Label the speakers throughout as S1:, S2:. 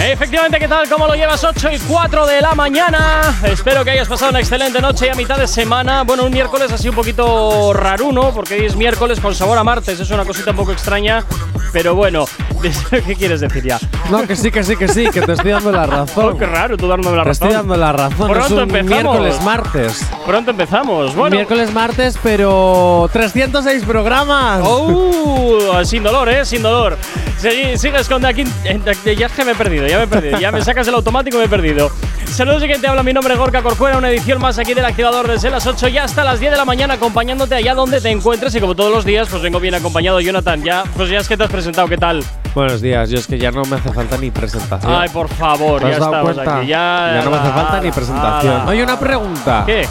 S1: Efectivamente, ¿qué tal? ¿Cómo lo llevas? 8 y 4 de la mañana. Espero que hayas pasado una excelente noche y a mitad de semana. Bueno, un miércoles así un poquito raruno, porque hoy es miércoles con sabor a martes. Es una cosita un poco extraña. Pero bueno, ¿qué quieres decir ya?
S2: No, que sí, que sí, que sí, que te estoy dando la razón.
S1: Oh, qué raro, tú dándome la
S2: Te
S1: razón.
S2: estoy dando la razón.
S1: Pronto
S2: es un
S1: empezamos.
S2: miércoles martes.
S1: Pronto empezamos. Bueno.
S2: Miércoles martes, pero 306 programas.
S1: Oh, sin dolor, eh, sin dolor. Sigues con aquí. Ya es que me he perdido, ya me he perdido. Ya me sacas el automático y me he perdido. Saludos y que te habla mi nombre es Gorka Corcuera, una edición más aquí del activador desde las 8 y hasta las 10 de la mañana, acompañándote allá donde te encuentres. Y como todos los días, pues vengo bien acompañado, Jonathan. Ya, pues ya es que te has presentado, ¿qué tal?
S2: Buenos días, yo es que ya no me hace falta ni presentación.
S1: Ay, por favor,
S2: ¿Te
S1: ya
S2: dado
S1: estamos
S2: cuenta?
S1: aquí. Ya,
S2: no me hace falta ni presentación. Oye, una pregunta.
S1: ¿Qué?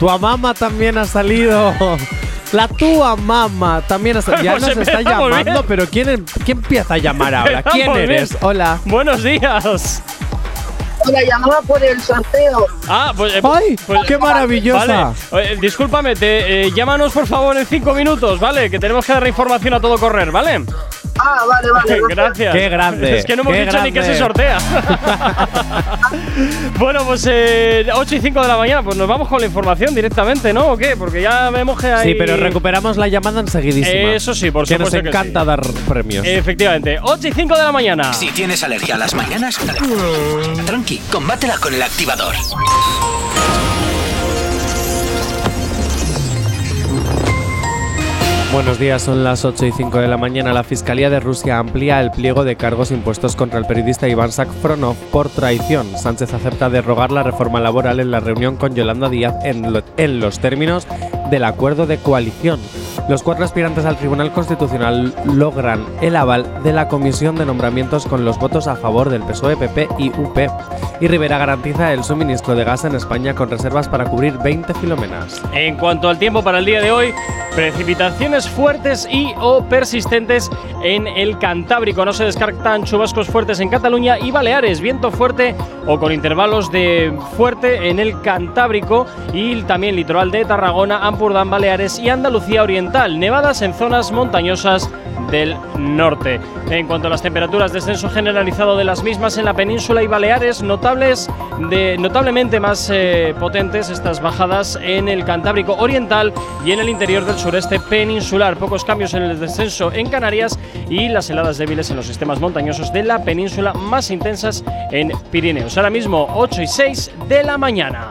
S2: Tu mamá también ha salido. La tua mamá también. Ya
S1: Pues
S2: nos está
S1: empezamos
S2: llamando,
S1: bien.
S2: pero ¿quién, ¿quién empieza a llamar ahora? ¿Quién
S1: Empezamos
S2: eres?
S1: bien.
S2: Hola.
S1: Buenos días.
S3: La llamaba por el sorteo.
S1: Ah, pues. eh,
S2: ¡Ay!
S1: pues-
S2: ¡Qué maravillosa!
S1: Vale. Eh, discúlpame, te, eh, llámanos por favor en cinco minutos, ¿vale? Que tenemos que dar información a todo correr, ¿vale?
S3: Ah, vale, vale.
S1: Gracias.
S2: Qué grande,
S1: Es que no hemos
S2: qué
S1: dicho ni que se sortea. bueno, pues eh, 8 y 5 de la mañana, pues nos vamos con la información directamente, ¿no? ¿O qué? Porque ya me mojé ahí.
S2: Sí, pero recuperamos la llamada enseguidísima.
S1: Eso sí, por
S2: que nos
S1: supuesto que
S2: encanta
S1: sí.
S2: dar premios.
S1: Efectivamente, 8 y 5 de la mañana.
S4: Si tienes alergia a las mañanas, tranqui, combátela con El Activador.
S2: Buenos días, son las 8 y 5 de la mañana. La Fiscalía de Rusia amplía el pliego de cargos impuestos contra el periodista Iván Sakfronov por traición. Sánchez acepta derogar la reforma laboral en la reunión con Yolanda Díaz en los términos del acuerdo de coalición. Los cuatro aspirantes al Tribunal Constitucional logran el aval de la Comisión de Nombramientos con los votos a favor del PSOE, PP y UP. Y Rivera garantiza el suministro de gas en España con reservas para cubrir 20 filómenas.
S1: En cuanto al tiempo para el día de hoy, precipitaciones fuertes y o persistentes en el Cantábrico. No se descartan chubascos fuertes en Cataluña y Baleares. Viento fuerte o con intervalos de fuerte en el Cantábrico y también litoral de Tarragona, Baleares y Andalucía Oriental. Nevadas en zonas montañosas del norte. En cuanto a las temperaturas, descenso generalizado de las mismas en la península y Baleares, notablemente más eh, potentes estas bajadas en el Cantábrico Oriental y en el interior del sureste peninsular. Pocos cambios en el descenso en Canarias y las heladas débiles en los sistemas montañosos de la península más intensas en Pirineos. Ahora mismo 8 y 6 de la mañana.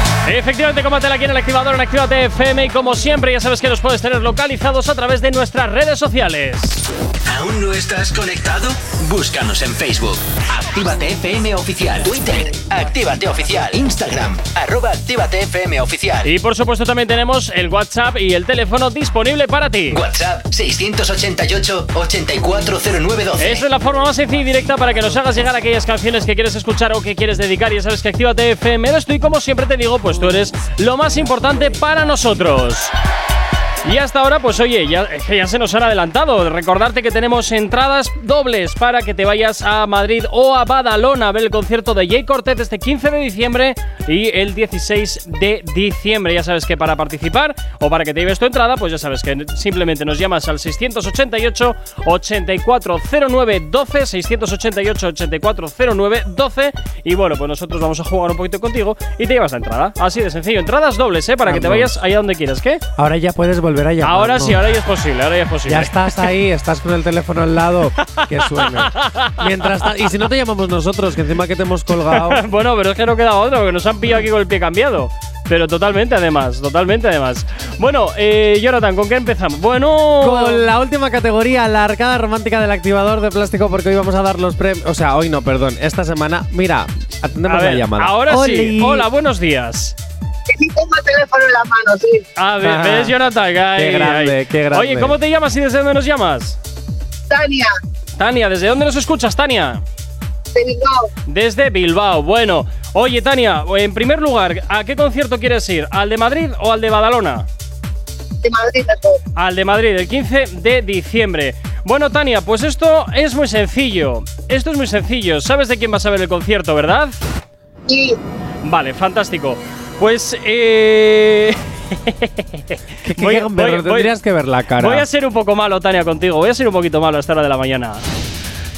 S1: Efectivamente, combátela aquí en el activador en Actívate FM y como siempre ya sabes que nos puedes tener localizados a través de nuestras redes sociales.
S4: ¿Aún no estás conectado? Búscanos en Facebook. Actívate FM Oficial. Twitter. Actívate Oficial. Instagram. Arroba Actívate FM Oficial.
S1: Y por supuesto también tenemos el WhatsApp y el teléfono disponible para ti.
S4: WhatsApp 688-840912.
S1: Esta es la forma más sencilla y directa para que nos hagas llegar aquellas canciones que quieres escuchar o que quieres dedicar. Ya sabes que Actívate FM eres tú y como siempre te digo, pues tú eres lo más importante para nosotros. Y hasta ahora, pues oye, ya, se nos han adelantado. Recordarte que tenemos entradas dobles para que te vayas a Madrid o a Badalona a ver el concierto de Jay Cortez este 15 de diciembre y el 16 de diciembre. Ya sabes que para participar o para que te lleves tu entrada, pues ya sabes que simplemente nos llamas al 688 8409 12 688 8409 12 y bueno, pues nosotros vamos a jugar un poquito contigo y te llevas la entrada. Así de sencillo, entradas dobles, ¿eh? Para que te vayas allá donde quieras, ¿qué?
S2: Ahora ya puedes volver a llamar.
S1: Ahora
S2: ¿no?
S1: sí, ahora ya es posible, ahora ya es posible.
S2: Ya estás ahí, estás con el teléfono al lado, que suena. Mientras y si no te llamamos nosotros, que encima que te hemos colgado.
S1: bueno, pero es que no queda otro, porque nos han pillado aquí con el pie cambiado. Pero totalmente, además, totalmente, además. Bueno, eh, Jonathan, ¿con qué empezamos? Bueno.
S2: Con la última categoría, la arcada romántica del activador de plástico, porque hoy vamos a dar los premios. O sea, hoy no, perdón, esta semana. Mira,
S1: A
S2: atendemos
S1: ver,
S2: la llamada.
S1: ahora sí.
S2: Oli.
S1: Hola, buenos días.
S3: Que sí tengo el teléfono en la mano, sí.
S1: A ver,
S2: Ajá.
S1: ¿ves, Jonathan? Ay,
S2: Qué grande,
S1: ay.
S2: qué grande.
S1: Oye, ¿cómo te llamas y desde dónde nos llamas?
S3: Tania,
S1: Tania, ¿desde dónde nos escuchas, Tania?
S3: de Bilbao.
S1: Desde Bilbao. Bueno, oye Tania, en primer lugar, ¿a qué concierto quieres ir? ¿Al de Madrid o al de Badalona?
S3: De Madrid mejor.
S1: Al de Madrid, el 15 de diciembre. Bueno, Tania, pues esto es muy sencillo. Esto es muy sencillo. ¿Sabes de quién vas a ver el concierto, verdad?
S3: Y
S1: Vale, fantástico. Pues, eh. Voy- voy-
S2: tendrías que ver la cara.
S1: Voy a ser un poco malo, Tania, contigo. Voy a ser un poquito malo a esta hora de la mañana.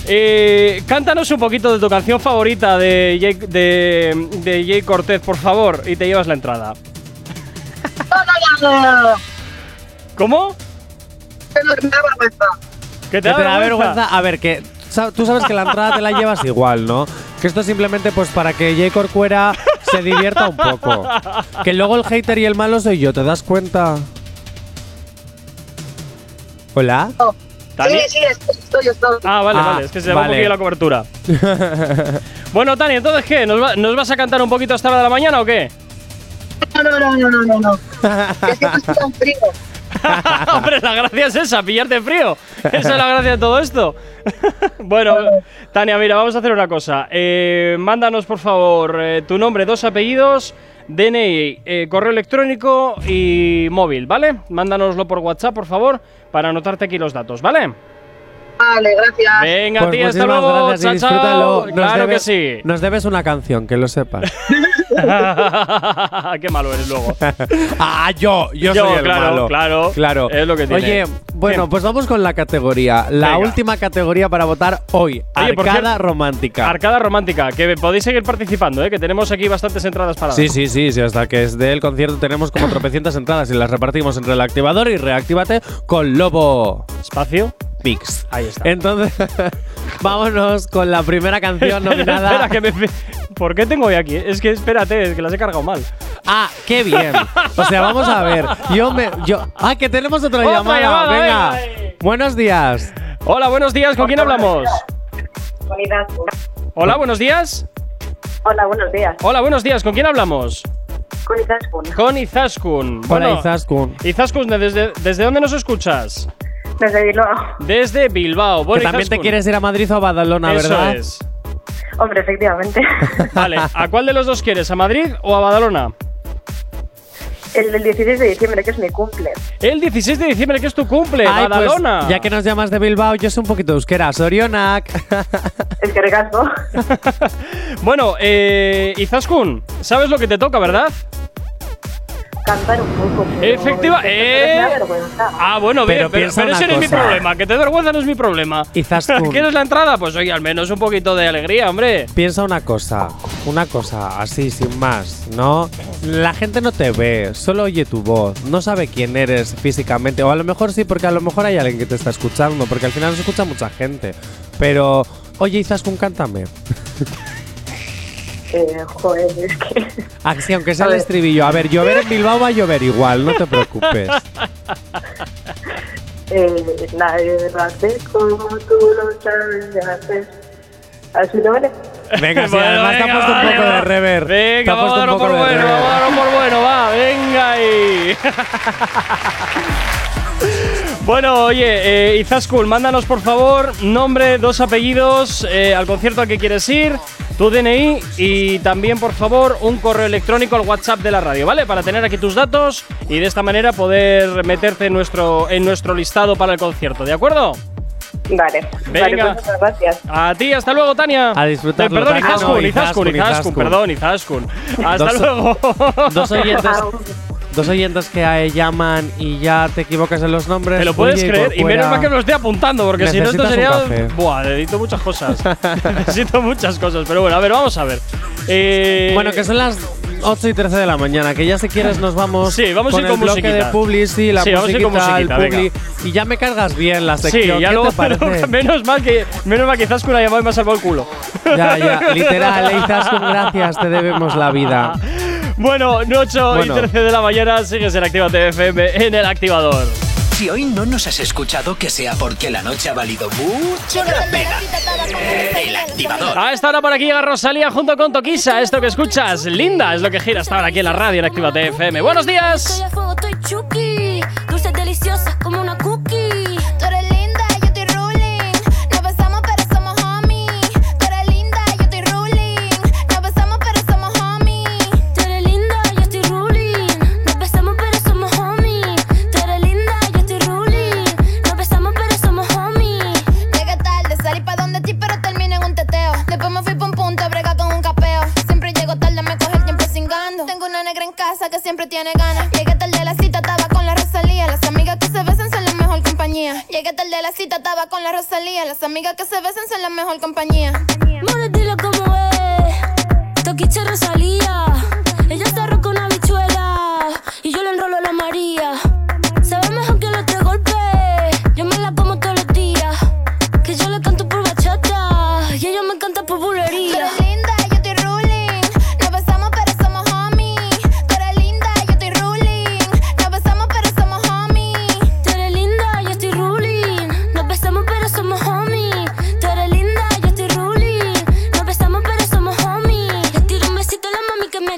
S1: Eh, cántanos un poquito de tu canción favorita de Jay, de, de Jay Cortez, por favor, y te llevas la entrada. ¿Cómo?
S3: Que no me da vergüenza.
S1: ¿Que
S2: Que te da vergüenza. A ver, que tú sabes que la entrada te la llevas igual, ¿no? Que esto es simplemente pues para que Jay Corcuera se divierta un poco. Que luego el hater y el malo soy yo, ¿te das cuenta? ¿Hola?
S3: No.
S1: Tania.
S3: Sí, sí, estoy, estoy, estoy.
S1: Ah, vale,
S2: Ah,
S1: vale, es que se llama un
S2: vale.
S1: poquillo la cobertura. bueno, Tania, entonces, ¿qué? ¿Nos, va- nos vas a cantar un poquito a esta hora de la mañana o qué?
S3: No, no, no, no, no, no, no. Es que estoy tan frío.
S1: Hombre, la gracia es esa, pillarte frío. Esa es la gracia de todo esto. bueno, Tania, mira, vamos a hacer una cosa. Eh, mándanos, por favor, eh, tu nombre, dos apellidos, DNI, eh, correo electrónico y móvil, ¿vale? Mándanoslo por WhatsApp, por favor, para anotarte aquí los datos, ¿vale?
S3: Vale, gracias.
S1: Venga,
S2: Pues
S1: tía, hasta luego.
S2: gracias
S1: Chao,
S2: disfrútalo.
S1: chao.
S2: Nos
S1: Claro que
S2: debes-
S1: sí.
S2: Nos debes una canción, que lo sepas.
S1: Qué malo eres luego.
S2: ah, yo, yo,
S1: Yo,
S2: soy el
S1: claro,
S2: malo.
S1: claro.
S2: claro.
S1: Es lo que tiene.
S2: Oye, bueno,
S1: ¿Qué?
S2: pues vamos con la categoría. La
S1: Venga.
S2: última categoría para votar hoy.
S1: Oye,
S2: Arcada
S1: cierto,
S2: romántica.
S1: Arcada romántica, que podéis seguir participando, ¿eh? que tenemos aquí bastantes entradas para
S2: Sí, sí, sí, sí, hasta que es del concierto tenemos como tropecientas entradas y las repartimos entre el activador y reactívate con Lobo
S1: Espacio.
S2: Pix.
S1: Ahí está.
S2: Entonces, vámonos con la primera canción nominada.
S1: Espera, que me. ¿Por qué tengo hoy aquí? Es que espérate, es que las he cargado mal.
S2: Ah, qué bien. O sea, vamos a ver. Yo me. Yo, ah, que tenemos otra,
S1: Otra
S2: llamada.
S1: llamada,
S2: Venga. Buenos días.
S1: Hola, buenos días, ¿con quién hablamos? Hola, buenos días.
S5: Hola, buenos días.
S1: Hola, buenos días, ¿con quién hablamos?
S5: Con Izaskun.
S1: Con Izaskun.
S2: Hola,
S1: Bueno,
S2: Izaskun.
S1: Izaskun, ¿desde, ¿desde dónde nos escuchas?
S5: Desde Bilbao.
S1: Desde Bilbao. Bueno,
S2: que también te quieres ir a Madrid o a Badalona,
S1: Eso
S2: ¿verdad?
S1: es.
S5: Hombre, efectivamente.
S1: Vale, ¿a cuál de los dos quieres? ¿A Madrid o a Badalona?
S5: El del 16 de diciembre, que es mi cumple.
S1: El 16 de diciembre, que es tu cumple,
S2: Ay, pues,
S1: Badalona.
S2: ya que nos llamas de Bilbao, yo sé un poquito de euskera. Sorionak.
S5: Es que recasco.
S1: Bueno, eh, Izaskun, ¿sabes lo que te toca, verdad?
S5: Cantar un poco. pero
S1: Efectiva- eh. Ah, bueno,
S2: Pero
S1: bien, pero,
S2: piensa
S1: pero
S2: una
S1: ese no es mi problema. Que te vergüenza no es mi problema.
S2: Izaskun.
S1: ¿Quieres la entrada? Pues oye, al menos un poquito de alegría, hombre.
S2: Piensa una cosa, una cosa así, sin más, ¿no? La gente no te ve, solo oye tu voz, no sabe quién eres físicamente, o a lo mejor sí, porque a lo mejor hay alguien que te está escuchando, porque al final nos escucha mucha gente. Pero, oye, Izaskun, cántame.
S5: Eh, joder, es que.
S2: Ah, sí, aunque sea el estribillo. A ver, llover en Bilbao va a llover igual, no te preocupes.
S5: Eh, nadie lo hace como tú lo sabes hacer. Así no vale.
S2: Venga, sí,
S1: Bueno,
S2: además te ha puesto un poco
S1: va.
S2: de rever.
S1: Venga, vamos a darlo por
S2: de
S1: bueno,
S2: rever.
S1: vamos a darlo por bueno, va, venga ahí. Bueno, oye, eh, Izaskun, mándanos por favor nombre, dos apellidos, eh, al concierto al que quieres ir, tu DNI y también por favor un correo electrónico al WhatsApp de la radio, ¿vale? Para tener aquí tus datos y de esta manera poder meterte en nuestro, en nuestro listado para el concierto, ¿de acuerdo?
S5: Vale.
S1: Venga.
S5: Vale, pues muchas gracias.
S1: A ti, hasta luego, Tania.
S2: A disfrutarlo,
S1: Eh, perdón. Izaskun, Izaskun,
S2: Izaskun,
S1: Izaskun,
S2: Izaskun.
S1: perdón, Izaskun. Hasta
S2: Dos-
S1: luego.
S2: Dos oyentes, dos oyentes que llaman y ya te equivocas en los nombres.
S1: ¿Te lo puedes
S2: Oye,
S1: creer? Y menos mal que me lo estoy apuntando, porque si no esto sería. Buah, necesito muchas cosas. necesito muchas cosas. Pero bueno, a ver, vamos a ver. Eh,
S2: Bueno, que son las 8 y 13 de la mañana, que ya si quieres nos vamos,
S1: Sí, vamos a
S2: con
S1: ir con
S2: el bloque
S1: musiquita.
S2: de sí, la
S1: Sí, vamos a ir con
S2: musiquita, el Publi, y ya me cargas bien la
S1: Sí,
S2: sección.
S1: ya
S2: ¿Qué
S1: luego.
S2: te parece?
S1: menos mal que. Menos mal que Izaskun ha llamado y me ha salvado el culo.
S2: ya, ya, literal, Izaskun, gracias, te debemos la vida.
S1: Bueno, 8
S2: Bueno.
S1: y 13 de la mañana sigues en Activa FM en el activador.
S4: Si hoy no nos has escuchado, que sea porque la noche ha valido mucho la pena. El activador.
S1: A esta hora por aquí llega Rosalía junto con Toquisa. Esto que escuchas, linda, es lo que gira hasta ahora aquí en la radio en Activa FM. Buenos días.
S6: Estoy a fuego, estoy chuki. Dulces deliciosas como una gana. Llegué tarde de la cita, estaba con la Rosalía. Las amigas que se besan son la mejor compañía. Llegué tarde de la cita, estaba con la Rosalía. Las amigas que se besan son la mejor compañía.
S7: More, dile cómo es. Toquiche Rosalía. Ella está roca una bichuela. Y yo le enrolo a la María.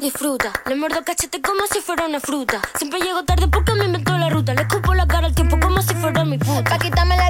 S7: Disfruta. Le muerdo cachete como si fuera una fruta. Siempre llego tarde porque me inventó la ruta. Le escupo la cara al tiempo como si fuera mi puta.
S6: Pa' quitarme
S4: la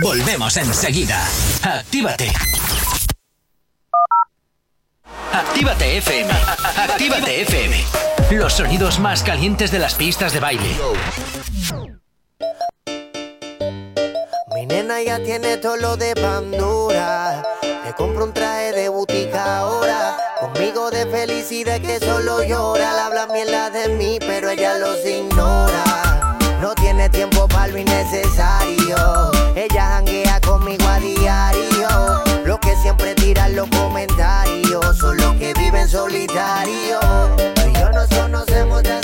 S4: Volvemos enseguida. Actívate. Actívate FM. Actívate FM. Los sonidos más calientes de las pistas de baile.
S8: Mi nena ya tiene todo lo de Pandora. Le compro un traje de butica ahora. Conmigo de felicidad que solo llora. Le habla mierda de mí, pero ella los ignora. Lo innecesario. Ella janguea conmigo a diario. Lo que siempre tiran los comentarios son los que viven solitario. Tú y yo nos conocemos de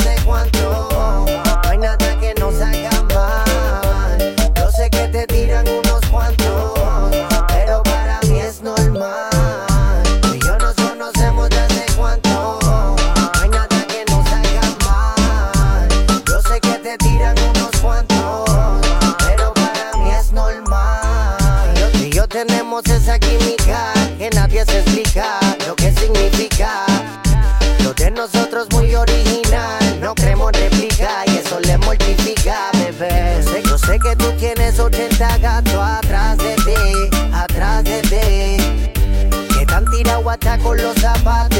S8: con los zapatos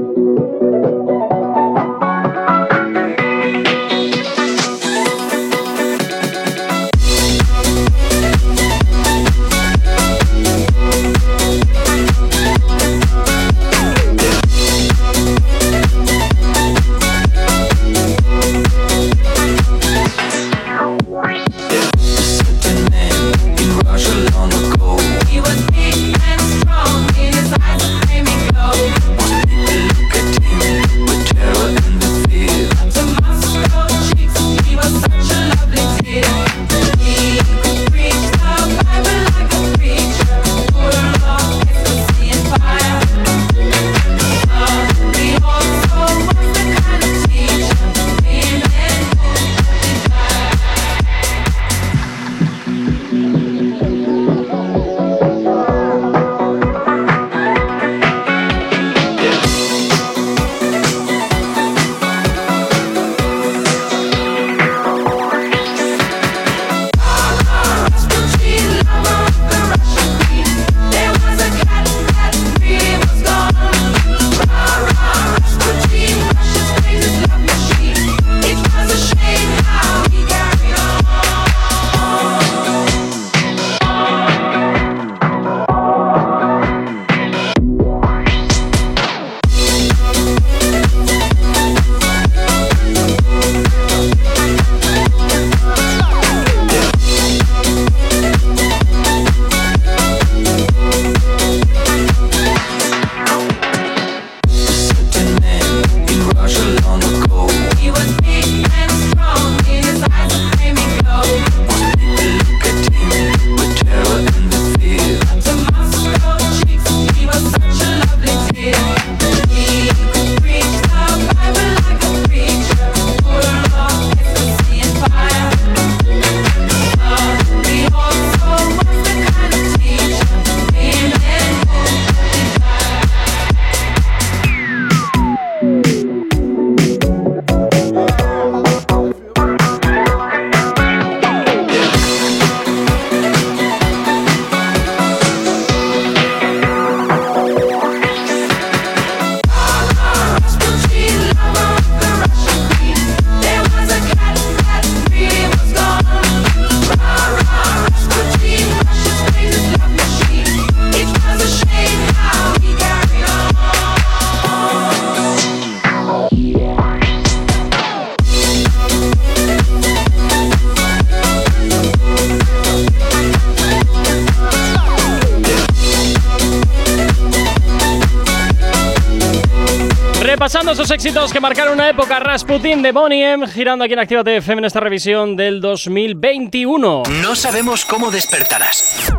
S1: Rasputin de Bonnie M, girando aquí en Activa FM en esta revisión del 2021.
S4: No sabemos cómo despertarás,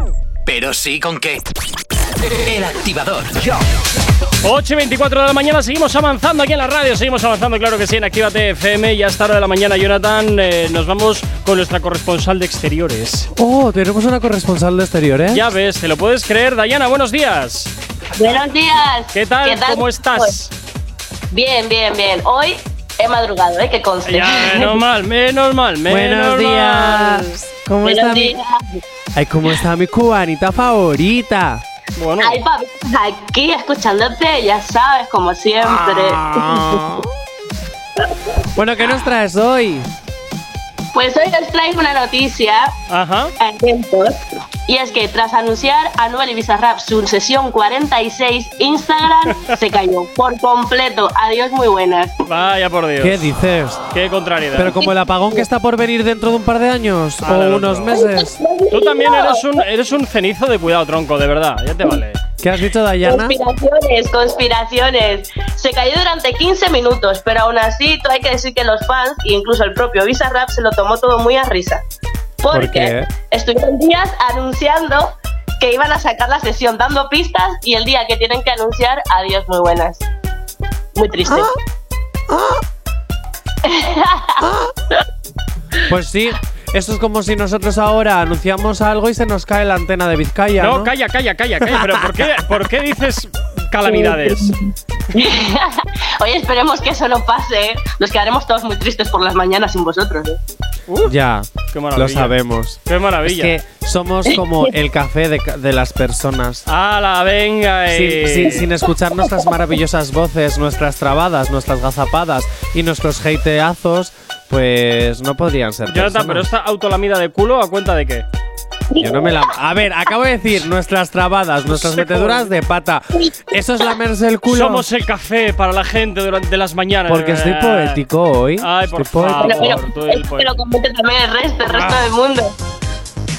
S4: pero sí con qué. El activador.
S1: 8 y 24 de la mañana, seguimos avanzando aquí en la radio, seguimos avanzando, claro que sí, en Actívate FM. Y a esta hora de la mañana, Jonathan, eh, nos vamos con nuestra corresponsal de exteriores.
S2: Oh, tenemos una corresponsal de exteriores.
S1: Ya ves, ¿te lo puedes creer? Dayana, buenos días.
S9: Buenos días.
S1: ¿Qué tal? ¿Cómo estás?
S9: Bien, bien, bien. Hoy he madrugado, ¿eh? Que conste.
S1: Ya, menos mal, menos mal, menos
S2: Buenos
S1: mal.
S2: días. ¿Cómo
S9: Buenos
S2: está mi,
S9: días.
S2: Ay, cómo está mi cubanita favorita?
S1: Bueno,
S9: Ay, papi, aquí escuchándote, ya sabes, como siempre.
S2: Ah. Bueno, ¿qué nos traes hoy?
S9: Pues hoy os traigo una noticia
S1: ajá.
S9: atentos. Y es que tras anunciar a Anuel y Bizarrap su sesión 46, Instagram se cayó por completo. Adiós, muy buenas.
S1: Vaya por Dios.
S2: ¿Qué dices?
S1: Qué contrariedad.
S2: Pero como el apagón que está por venir dentro de un par de años
S1: Ah,
S2: o unos
S1: no.
S2: meses.
S1: Tú también eres un, eres un cenizo de cuidado, tronco, de verdad. Ya te vale.
S2: ¿Qué has dicho, Dayana?
S9: Conspiraciones, conspiraciones. Se cayó durante 15 minutos, pero aún así hay que decir que los fans e incluso el propio Bizarrap se lo tomó todo muy a risa.
S2: ¿Por
S9: Porque
S2: qué?
S9: estuvieron días anunciando que iban a sacar la sesión, dando pistas y el día que tienen que anunciar, adiós, muy buenas. Muy triste.
S2: Pues sí. Esto es como si nosotros ahora anunciamos algo y se nos cae la antena de Vizcaya.
S1: No,
S2: No,
S1: calla, calla, calla, calla. Pero ¿por qué, ¿por qué dices calamidades?
S9: Oye, esperemos que eso no pase. ¿eh? Nos quedaremos todos muy tristes por las mañanas sin vosotros. ¿eh?
S2: Ya,
S1: Qué maravilla.
S2: lo sabemos.
S1: Qué maravilla.
S2: Es que somos como el café de, las personas.
S1: ¡Hala, venga!
S2: Sin,
S1: eh!
S2: sin- sin escuchar nuestras maravillosas voces, nuestras trabadas, nuestras gazapadas y nuestros hateazos, pues no podrían ser.
S1: Jonathan, pero
S2: personas.
S1: esta autolamida de culo, ¿a cuenta de qué?
S2: Yo no me la. A ver, acabo de decir nuestras trabadas, nuestras meteduras de pata. ¿Eso es lamerse el culo?
S1: Somos el café para la gente durante las mañanas.
S2: Porque estoy poético hoy.
S1: Ay, por
S2: Estoy poético.
S9: Pero, pero, es que lo comente también el resto, el resto
S1: Ah.
S9: del mundo.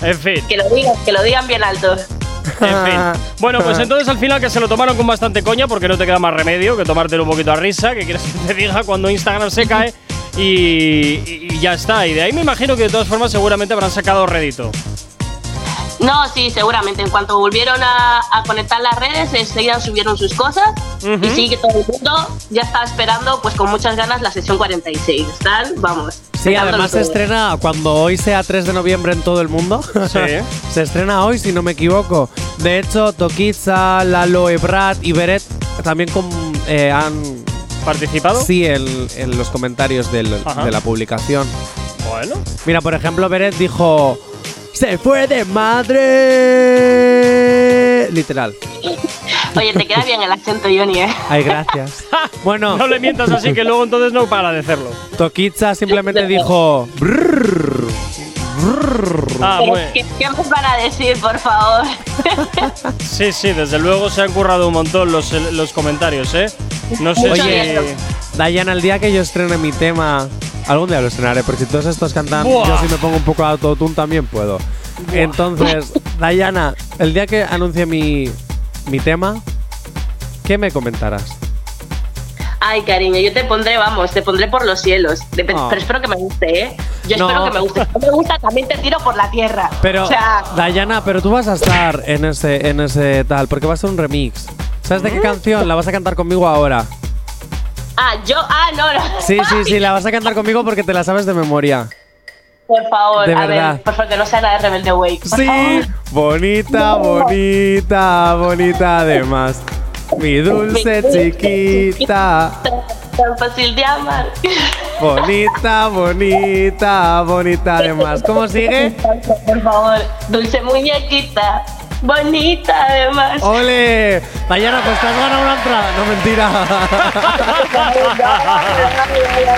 S1: En fin,
S9: Que lo digan, que lo digan bien alto.
S1: en fin. Bueno, pues entonces al final que se lo tomaron con bastante coña porque no te queda más remedio que tomártelo un poquito a risa, que quieres que te diga cuando Instagram se cae y, y- y ya está. Y de ahí me imagino que de todas formas seguramente habrán sacado rédito.
S9: No, sí, seguramente. En cuanto volvieron a, a conectar las redes, enseguida subieron sus cosas.
S1: Ujú.
S9: Y sí, que todo el mundo ya está esperando, pues con muchas ganas, la sesión 46. Están, vamos.
S2: Sí, además se estrena cuando hoy sea 3 de noviembre en todo el mundo.
S1: Sí.
S2: se estrena hoy, si no me equivoco. De hecho, Tokiza, Lalo Ebrard y Beret también com- eh, han.
S1: ¿Participado?
S2: Sí, en, en los comentarios del- de la publicación.
S1: Bueno.
S2: Mira, por ejemplo, Beret dijo. ¡Se fue de madre! Literal.
S9: Oye, te queda bien el acento, Johnny, ¿eh?
S2: Ay, gracias. Bueno,
S1: No le mientas así que luego entonces no para de hacerlo.
S2: Tokiza simplemente dijo. "Brrr".
S1: Ah,
S9: Pero,
S1: bueno.
S9: ¿qué, ¿Qué me van a decir, por favor?
S1: Sí, sí, desde luego se han currado un montón los, los comentarios, ¿eh? No sé
S2: Oye,
S1: si.
S2: Dayana, el día que yo estrene mi tema, algún día lo estrenaré, porque si todos estos cantan,
S1: Buah.
S2: yo si me pongo un poco de autotune también puedo. Entonces, Dayana, el día que anuncie mi, mi tema, ¿qué me comentarás?
S9: Ay, cariño, yo te pondré, vamos, te pondré por los cielos. De-
S2: Ah.
S9: Pero espero que me guste, ¿eh? Yo
S2: No.
S9: espero que me guste. Si no me gusta, también te tiro por la tierra.
S2: Pero,
S9: O sea,
S2: Dayana, pero tú vas a estar en ese, en ese tal, porque va a ser un remix. ¿Sabes de qué canción? La vas a cantar conmigo ahora.
S9: Ah, yo, ah, no, no.
S2: Sí, sí, sí, la vas a cantar conmigo porque te la sabes de memoria.
S9: Por favor,
S2: De
S9: a
S2: verdad.
S9: ver, por favor, que no sea nada de Rebelde Way. por
S2: Sí,
S9: favor.
S2: bonita, bonita, bonita además. Mi dulce chiquita.
S9: Tan fácil de amar.
S2: Bonita, bonita, bonita además. ¿Cómo sigue?
S9: Por favor, dulce muñequita. Bonita, además.
S2: ¡Ole! Dayana, pues te has ganado una entrada. No, mentira.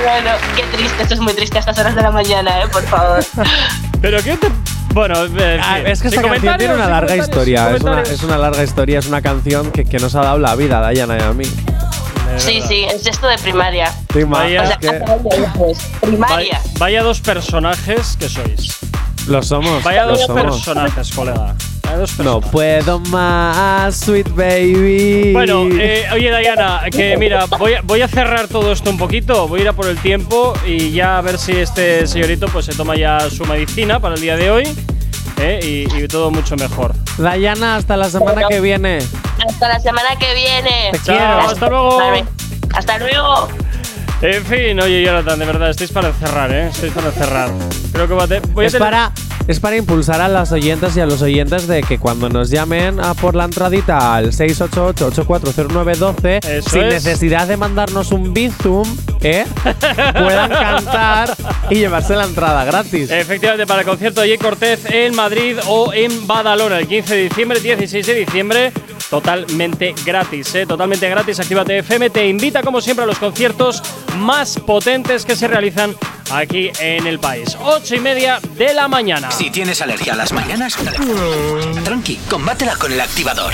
S9: No, no, Qué triste, esto es muy triste a estas horas de la mañana, eh, por favor.
S1: Pero qué te. Bueno, eh,
S2: Ah, es que esta canción tiene una larga historia. Es una,
S1: comentarios.
S2: es una larga historia, es una canción que, que nos ha dado la vida a Dayana y a mí.
S9: Sí, sí, es esto de primaria.
S2: ¿Te
S1: Vaya.
S9: O sea,
S2: imaginas que
S9: hasta dónde ibas? primaria.
S1: Vaya, vaya dos personajes que sois.
S2: lo somos?
S1: Vaya
S2: lo
S1: dos
S2: somos.
S1: personajes, colega. A dos
S2: No puedo más, sweet baby.
S1: Bueno, eh, oye Diana, que mira, voy a, voy a cerrar todo esto un poquito, voy a ir a por el tiempo y ya a ver si este señorito pues se toma ya su medicina para el día de hoy eh, y, y todo mucho mejor.
S2: Dayana, hasta la semana que viene.
S9: Hasta la semana que viene.
S2: Te
S1: Chao,
S2: quiero.
S1: hasta luego.
S9: Hasta luego.
S1: En fin, oye Jonathan, de verdad, estáis para cerrar, ¿eh? Estáis para cerrar. Creo que voy a, te- voy a
S2: Es
S1: tener-
S2: para, es para impulsar a las oyentes y a los oyentes de que cuando nos llamen a por la entradita al 688-840912,
S1: Eso
S2: sin
S1: es.
S2: necesidad de mandarnos un bizum, ¿eh? puedan cantar y llevarse la entrada gratis.
S1: Efectivamente, para el concierto de Jay Cortez en Madrid o en Badalona el 15 de diciembre, 16 de diciembre, totalmente gratis, ¿eh? totalmente gratis. Actívate FM te invita, como siempre, a los conciertos más potentes que se realizan aquí en el país. 8 y media de la mañana.
S4: Si tienes alergia a las mañanas, tranqui, combátela con el activador.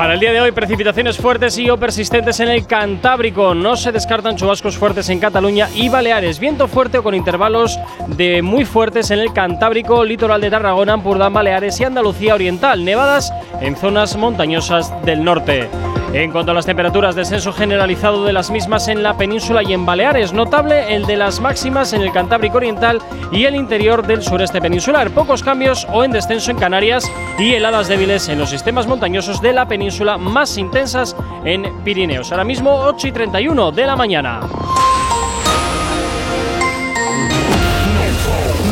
S1: Para el día de hoy, precipitaciones fuertes y o persistentes en el Cantábrico. No se descartan chubascos fuertes en Cataluña y Baleares. Viento fuerte o con intervalos de muy fuertes en el Cantábrico, litoral de Tarragona, Ampurdán, Baleares y Andalucía Oriental. Nevadas en zonas montañosas del norte. En cuanto a las temperaturas, descenso generalizado de las mismas en la península y en Baleares. Notable el de las máximas en el Cantábrico Oriental y el interior del sureste peninsular. Pocos cambios o en descenso en Canarias y heladas débiles en los sistemas montañosos de la península más intensas en Pirineos. Ahora mismo 8 y 31 de la mañana.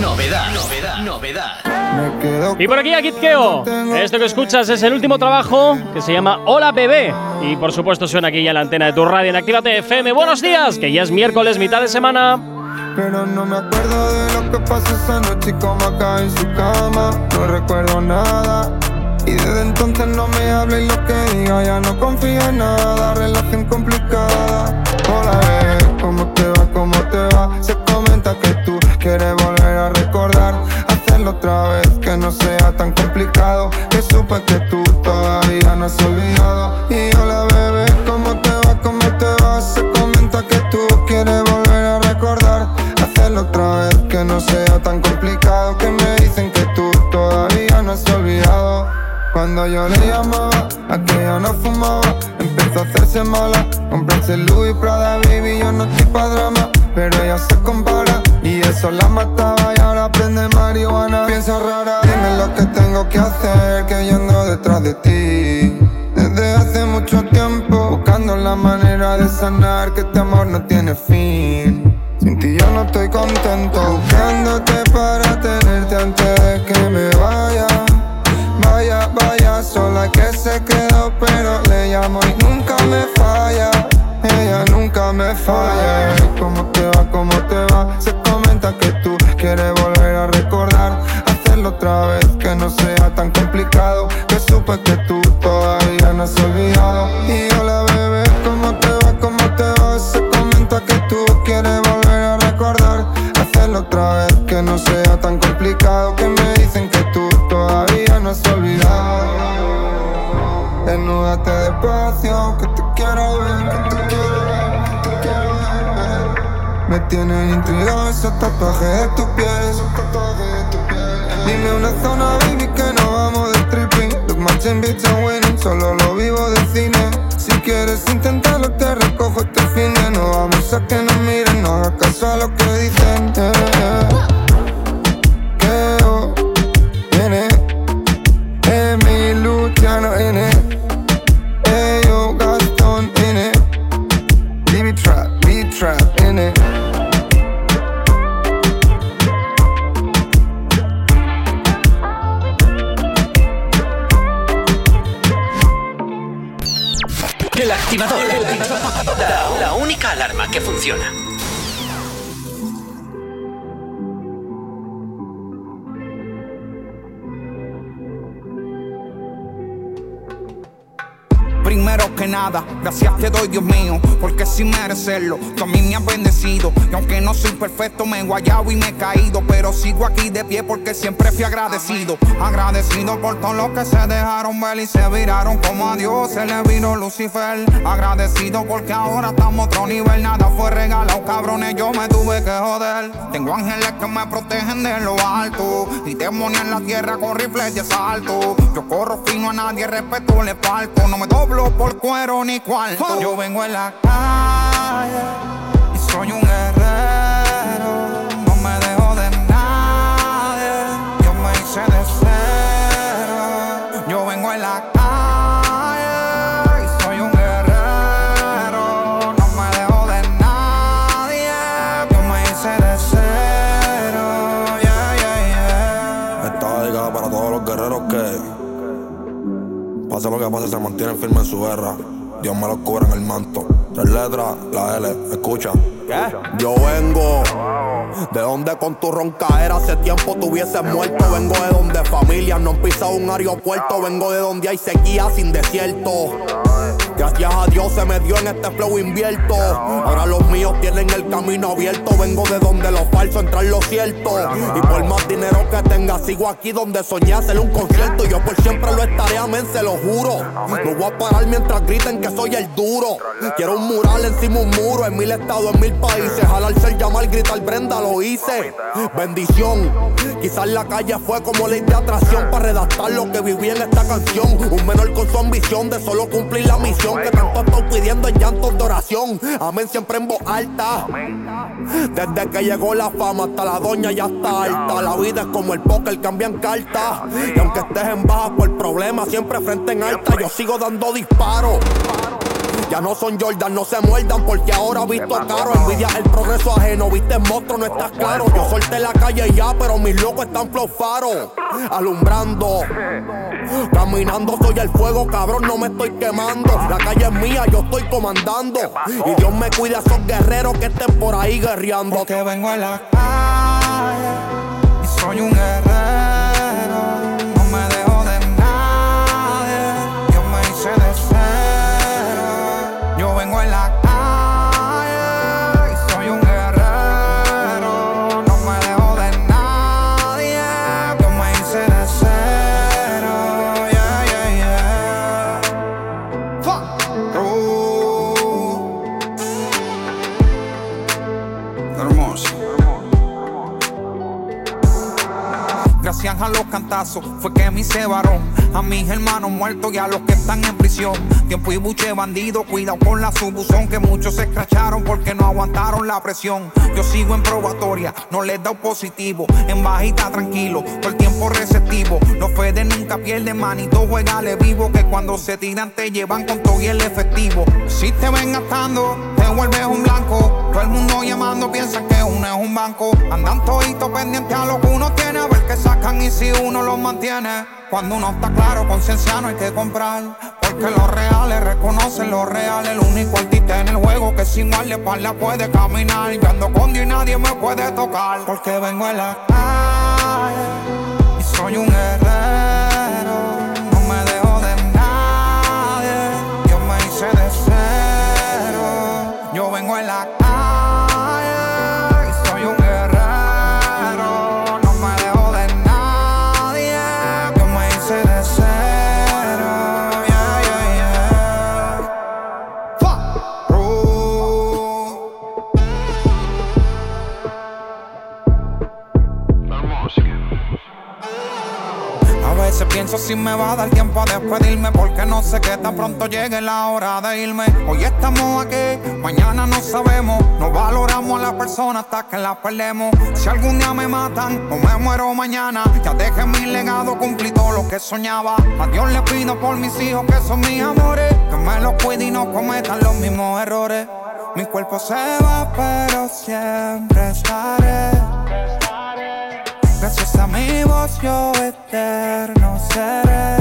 S4: Novedad, novedad, novedad.
S1: Y por aquí a Keo. Esto que escuchas es el último trabajo que se llama Hola Bebé. Y por supuesto suena aquí ya la antena de tu radio en Actívate FM. Buenos días, que ya es miércoles, mitad de semana.
S10: Pero no me acuerdo de lo que pasó esa noche y cómo acá en su cama. No recuerdo nada. Y desde entonces no me habla y lo que diga ya no confío en nada. Relación complicada. Hola, bebé, ¿cómo te va? ¿Cómo te va? Se comenta que tú quieres volver a recordar. Hacerlo otra vez, que no sea tan complicado. Que supe que tú todavía no has olvidado. Y hola, bebé, ¿cómo te va? ¿Cómo te va? Se comenta que tú quieres volver a recordar. Hacerlo otra vez, que no sea tan complicado. Que me dicen que tú todavía no has olvidado. Cuando yo le llamaba, aquella no fumaba, empezó a hacerse mala. Comprarse Louis Prada, baby, yo no estoy pa' drama. Pero ella se compara y eso la mataba y ahora prende marihuana. Piensa rara, dime lo que tengo que hacer, que yo ando detrás de ti. Desde hace mucho tiempo, buscando la manera de sanar que este amor no tiene fin. Sin ti yo no estoy contento, buscándote para tenerte antes de que me vaya. Vaya, vaya, sola que se quedó, pero le llamo y nunca me falla. Ella nunca me falla. ¿Cómo te va? ¿Cómo te va? Otra vez, que no sea tan complicado. Que supe que tú todavía no has olvidado. Y hola, bebé, ¿cómo te va? ¿Cómo te va? Se comenta que tú quieres volver a recordar. Hacerlo otra vez, que no sea tan complicado. Que me dicen que tú todavía no has olvidado. Desnúdate despacio, que te quiero ver, que te quiero ver, que te quiero ver. Me tienen intrigado esos tatuajes de tu piel. Dime una zona, baby, que no vamos de tripping. Look matching bitch and winning, solo lo vivo de cine. Si quieres intentarlo, te recojo este fin de no vamos a que nos miren, no hagas caso a lo que dicen. Que viene, Emi Luciano N. Eyo
S4: funciona.
S11: Gracias te doy, Dios mío, porque sin merecerlo, tú a mí me has bendecido. Y aunque no soy perfecto, me he guayado y me he caído, pero sigo aquí de pie porque siempre fui agradecido. Agradecido por todo lo que se dejaron ver y se viraron como a Dios se le vino Lucifer. Agradecido porque ahora estamos otro nivel, nada fue regalado, cabrones, yo me tuve que joder. Tengo ángeles que me protegen de lo alto y demonios en la tierra con rifles de asalto. Yo corro fino a nadie, respeto le falto, no me doblo por cuero ni cuarto. Yo vengo en la calle y soy un guerrero, no me dejo de nadie, yo me hice de cero. Yo vengo en la calle y soy un guerrero, no me dejo de nadie, yo me hice de cero. Yeah, yeah, yeah.
S12: Esta dedicada para todos los guerreros que, pase lo que pase, se mantienen firmes en su guerra. Dios me los cubra en el manto. Tres letras, la L, escucha.
S13: Yo vengo de donde con tu roncaera hace tiempo tuvieses muerto. Vengo de donde familias no han pisado un aeropuerto. Vengo de donde hay sequía sin desierto. Gracias a Dios se me dio en este flow invierto. Ahora los míos tienen el camino abierto. Vengo de donde lo falso entra en lo cierto. Y por más dinero que tenga, sigo aquí donde soñé hacer un concierto. Yo por siempre lo estaré, amén, se lo juro. No voy a parar mientras griten que soy el duro. Quiero un mural encima un muro, en mil estados, en mil países. Jalarse el llamar, gritar Brenda, lo hice. Bendición. Quizás la calle fue como ley de atracción para redactar lo que viví en esta canción. Un menor con su ambición de solo cumplir la misión que tanto estoy pidiendo en llantos de oración. Amén siempre en voz alta. Desde que llegó la fama hasta la doña ya está alta. La vida es como el póker, cambian cartas. Y aunque estés en baja por problemas, siempre frente en alta, yo sigo dando disparos. Ya no son Jordan, no se muerdan porque ahora visto caro. Envidia el progreso ajeno, viste monstruo, no estás claro. Yo solté la calle ya, pero mis locos están flow faro. Alumbrando, caminando, soy el fuego, cabrón, no me estoy quemando. La calle es mía, yo estoy comandando. Y Dios me cuida a esos guerreros que estén por ahí guerreando.
S11: Porque vengo en la calle y soy un guerrero. Los cantazos fue que me hice varón. A mis hermanos muertos y a los que están en prisión. Tiempo y buche bandido, cuidado con la subuzón. Que muchos se escracharon porque no aguantaron la presión. Yo sigo en probatoria, no les da positivo. En bajita tranquilo, todo el tiempo receptivo. Los Fede nunca pierden manito, juegale vivo. Que cuando se tiran te llevan con todo y el efectivo. Si te ven gastando, te vuelves un blanco. Todo el mundo llamando piensa que uno es un banco. Andan toditos pendientes a lo que uno tiene, a ver qué sacan y si uno los mantiene. Cuando uno está claro, conciencia no hay que comprar. Porque los reales reconocen los reales. El único artista en el juego que sin igual de espalda puede caminar. Yo ando con Dios y nadie me puede tocar. Porque vengo en la calle y soy un guerrero. Pienso si me va a dar tiempo a despedirme Porque no sé que tan pronto llegue la hora de irme. Hoy estamos aquí, mañana no sabemos. No valoramos a la persona hasta que la perdemos. Si algún día me matan o me muero mañana Ya dejé mi legado, cumplí todo lo que soñaba. A Dios le pido por mis hijos que son mis amores Que me los cuide y no cometan los mismos errores. Mi cuerpo se va pero siempre estaré A mi voz yo eterno seré.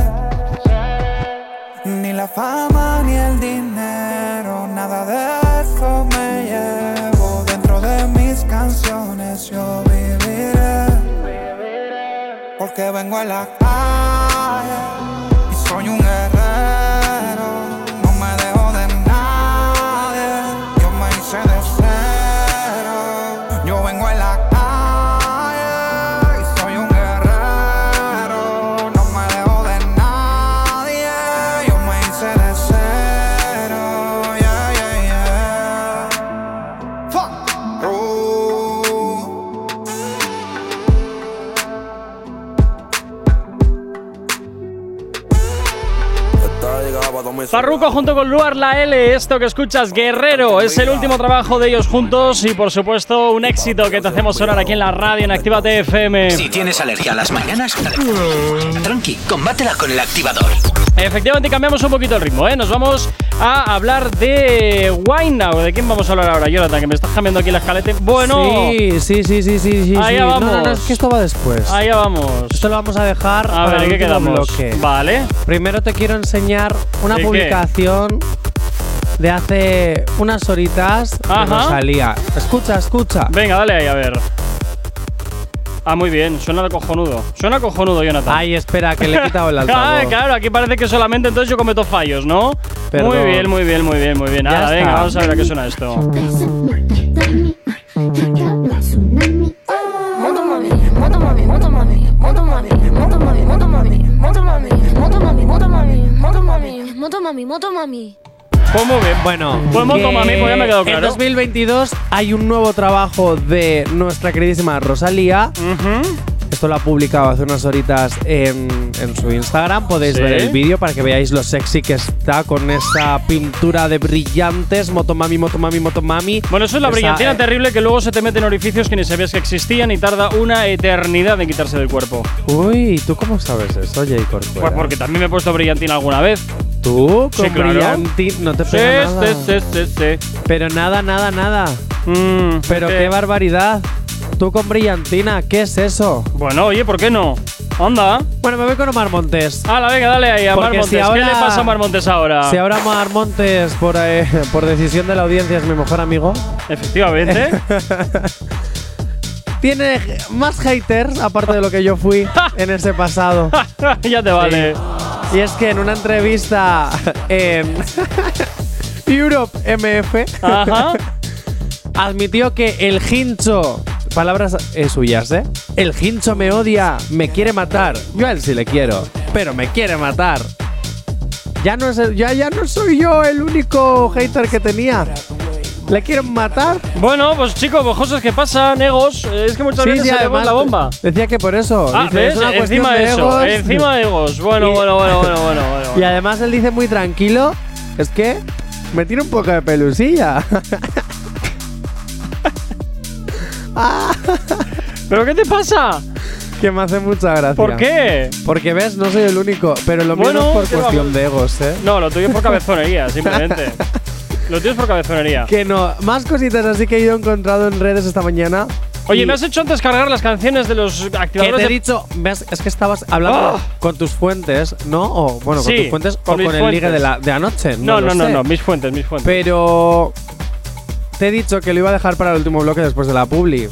S11: Ni la fama ni el dinero, nada de eso me llevo. Dentro de mis canciones yo viviré. Porque vengo a la calle y soy un guerrero.
S1: Farruko junto con Luar La L, esto que escuchas, Guerrero, es el último trabajo de ellos juntos y por supuesto un éxito que te hacemos sonar aquí en la radio en Actívate FM.
S4: Si tienes alergia a las mañanas, tranqui, combátela con el activador.
S1: Efectivamente cambiamos un poquito el ritmo, ¿eh? Nos vamos a hablar de Wine Now. ¿De quién vamos a hablar ahora, Jonathan? Que me estás cambiando aquí la escaleta. Bueno,
S2: Sí, sí, sí, sí, sí. sí
S1: Allá
S2: sí. No,
S1: vamos.
S2: No, no, es que esto va después.
S1: allá vamos.
S2: Esto lo vamos a dejar
S1: A ver, ¿en qué quedamos?
S2: bloque.
S1: Vale.
S2: Primero te quiero enseñar una
S1: ¿De qué?
S2: publicación de hace unas horitas de
S1: Ajá.
S2: Rosalía. Escucha, escucha.
S1: Venga, dale ahí, a ver. Ah, muy bien, suena de cojonudo. Suena cojonudo, Jonathan.
S2: Ay, espera, que le he quitado el
S1: Ah,
S2: altavoz.
S1: claro, aquí parece que solamente entonces yo cometo fallos, ¿no?
S2: Perdón.
S1: Muy bien, muy bien, muy bien, muy bien.
S2: Ya
S1: Ahora, venga, vamos a ver a qué suena esto.
S7: Moto mami, moto mami,
S1: Pues muy bien.
S2: Bueno,
S1: Pues moto
S2: que
S1: mami, pues ya me quedó claro.
S2: En 2022 hay un nuevo trabajo de nuestra queridísima Rosalía. Esto lo ha publicado hace unas horitas en, en su Instagram. Podéis
S1: Sí.
S2: ver el vídeo para que veáis lo sexy que está con esa pintura de brillantes. Motomami, motomami, motomami.
S1: Bueno, eso es la
S2: Esa,
S1: brillantina
S2: eh,
S1: terrible que luego se te mete en orificios que ni sabías que existían y tarda una eternidad en quitarse del cuerpo.
S2: Uy, ¿tú cómo sabes eso, Jay Corcuera?
S1: Pues porque también me he puesto brillantina alguna vez.
S2: ¿Tú con
S1: Sí, claro.
S2: brillantín no te
S1: Sí,
S2: pega nada.
S1: sí, sí, sí, sí.
S2: Pero nada, nada, nada.
S1: Mm,
S2: Pero
S1: sí.
S2: qué barbaridad. Tú con brillantina, ¿qué es eso?
S1: Bueno, oye, ¿por qué no? Anda.
S2: Bueno, me voy con Omar Montes.
S1: Hala, venga, dale ahí a Mar
S2: Porque
S1: Montes.
S2: si ahora-
S1: ¿Qué le pasa a Mar Montes ahora?
S2: Si ahora Omar Montes, por, eh, por decisión de la audiencia, es mi mejor amigo,
S1: Efectivamente.
S2: tiene más haters, aparte de lo que yo fui en ese pasado.
S1: ya te vale.
S2: Y es que en una entrevista en Europe MF
S1: Ajá.
S2: admitió que el hincho, palabras eh, suyas, ¿eh? El hincho me odia, me quiere matar. Yo a él sí le quiero, pero me quiere matar. Ya no, es el- ya, ya no soy yo el único hater que tenía. ¿Le quieren matar?
S1: Bueno, pues chicos, pues cosas que pasan, egos. Es que muchas veces el ego es la bomba.
S2: Decía que por eso.
S1: Ah,
S2: dice,
S1: ¿ves?
S2: es una
S1: Encima
S2: de
S1: eso.
S2: egos.
S1: Encima de egos. Bueno,
S2: Y-
S1: bueno, bueno, bueno, bueno, bueno.
S2: Y además él dice muy tranquilo, es que me tiene un poco de pelusilla. Ah,
S1: ¿Pero qué te pasa?
S2: que me hace mucha gracia.
S1: ¿Por qué?
S2: Porque ves, no soy el único, pero lo mío
S1: Bueno,
S2: no es por
S1: ¿qué
S2: cuestión
S1: vamos?
S2: de egos, ¿eh?
S1: No, lo tuyo es por cabezonería, simplemente. lo tuyo es por cabezonería.
S2: Que no, más cositas así que he ido encontrado en redes esta mañana.
S1: Oye, me has hecho antes cargar las canciones de los
S2: que
S1: activadores
S2: te he dicho, ves, es que estabas hablando
S1: Ah.
S2: con tus fuentes, ¿no? O bueno, con tus fuentes
S1: con
S2: o con el ligue de, la, de anoche.
S1: No, no, no,
S2: sé.
S1: no, mis fuentes, mis fuentes.
S2: Pero te he dicho que lo iba a dejar para el último bloque después de la publi.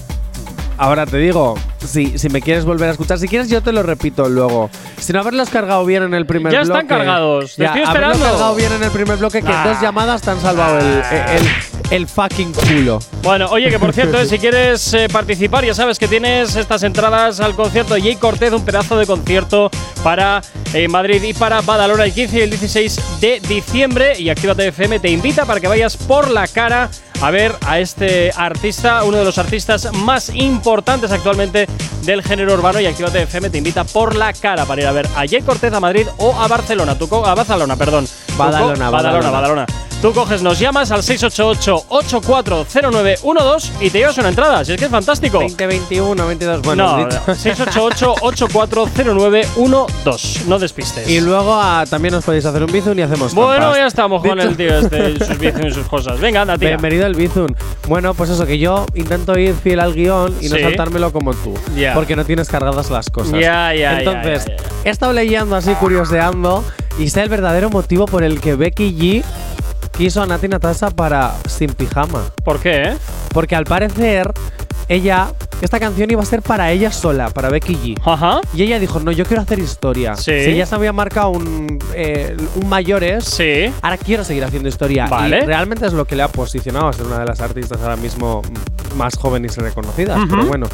S2: Ahora te digo, si, si me quieres volver a escuchar, si quieres yo te lo repito luego. Sin haberlos cargado bien en el primer
S1: Ya
S2: bloque.
S1: están cargados, te
S2: Ya,
S1: estoy esperando.
S2: cargado bien en el primer bloque, que
S1: Ah.
S2: dos llamadas te han salvado el, el, el fucking culo.
S1: Bueno, oye, que por cierto, eh, si quieres eh, participar, ya sabes que tienes estas entradas al concierto de Jay Cortez, un pedazo de concierto para eh, Madrid y para Badalona el 15 y el 16 de diciembre. Y Actívate FM te invita para que vayas por la cara a ver a este artista, uno de los artistas más importantes actualmente del género urbano. Y Actívate FM te invita por la cara para ir a ver a Jay Cortez a Madrid o a Barcelona. A Barcelona, perdón.
S2: Badalona,
S1: Badalona,
S2: Badalona.
S1: Badalona. Tú coges, nos llamas al 688-840912 y te llevas una entrada. Si es que es fantástico.
S2: 20, 21, 22, bueno,
S1: no,
S2: dicho.
S1: 688-840912. No despistes.
S2: Y luego ah, también os podéis hacer un bizun y hacemos
S1: bueno,
S2: trampas.
S1: ya estamos con el tío este y sus vicios y sus cosas. Venga, anda, tira.
S2: Bienvenido al Bizun. Bueno, pues eso, que yo intento ir fiel al guion y no
S1: Sí.
S2: saltármelo como tú.
S1: Ya.
S2: Porque no tienes cargadas las cosas.
S1: Ya, ya, ya,
S2: Entonces,
S1: ya, ya.
S2: he estado leyendo así, curioseando, y sé el verdadero motivo por el que Becky G quiso a Nati Natasha para Sin Pijama.
S1: ¿Por qué, eh?
S2: Porque al parecer, ella, esta canción iba a ser para ella sola, para Becky G.
S1: Ajá.
S2: Y ella dijo, no, yo quiero hacer historia.
S1: Sí.
S2: Si ella se había marcado un, eh, un mayores,
S1: Sí.
S2: ahora quiero seguir haciendo historia.
S1: Vale.
S2: Y realmente es lo que le ha posicionado a ser una de las artistas ahora mismo más jóvenes y reconocidas.
S1: Ujú.
S2: Pero bueno.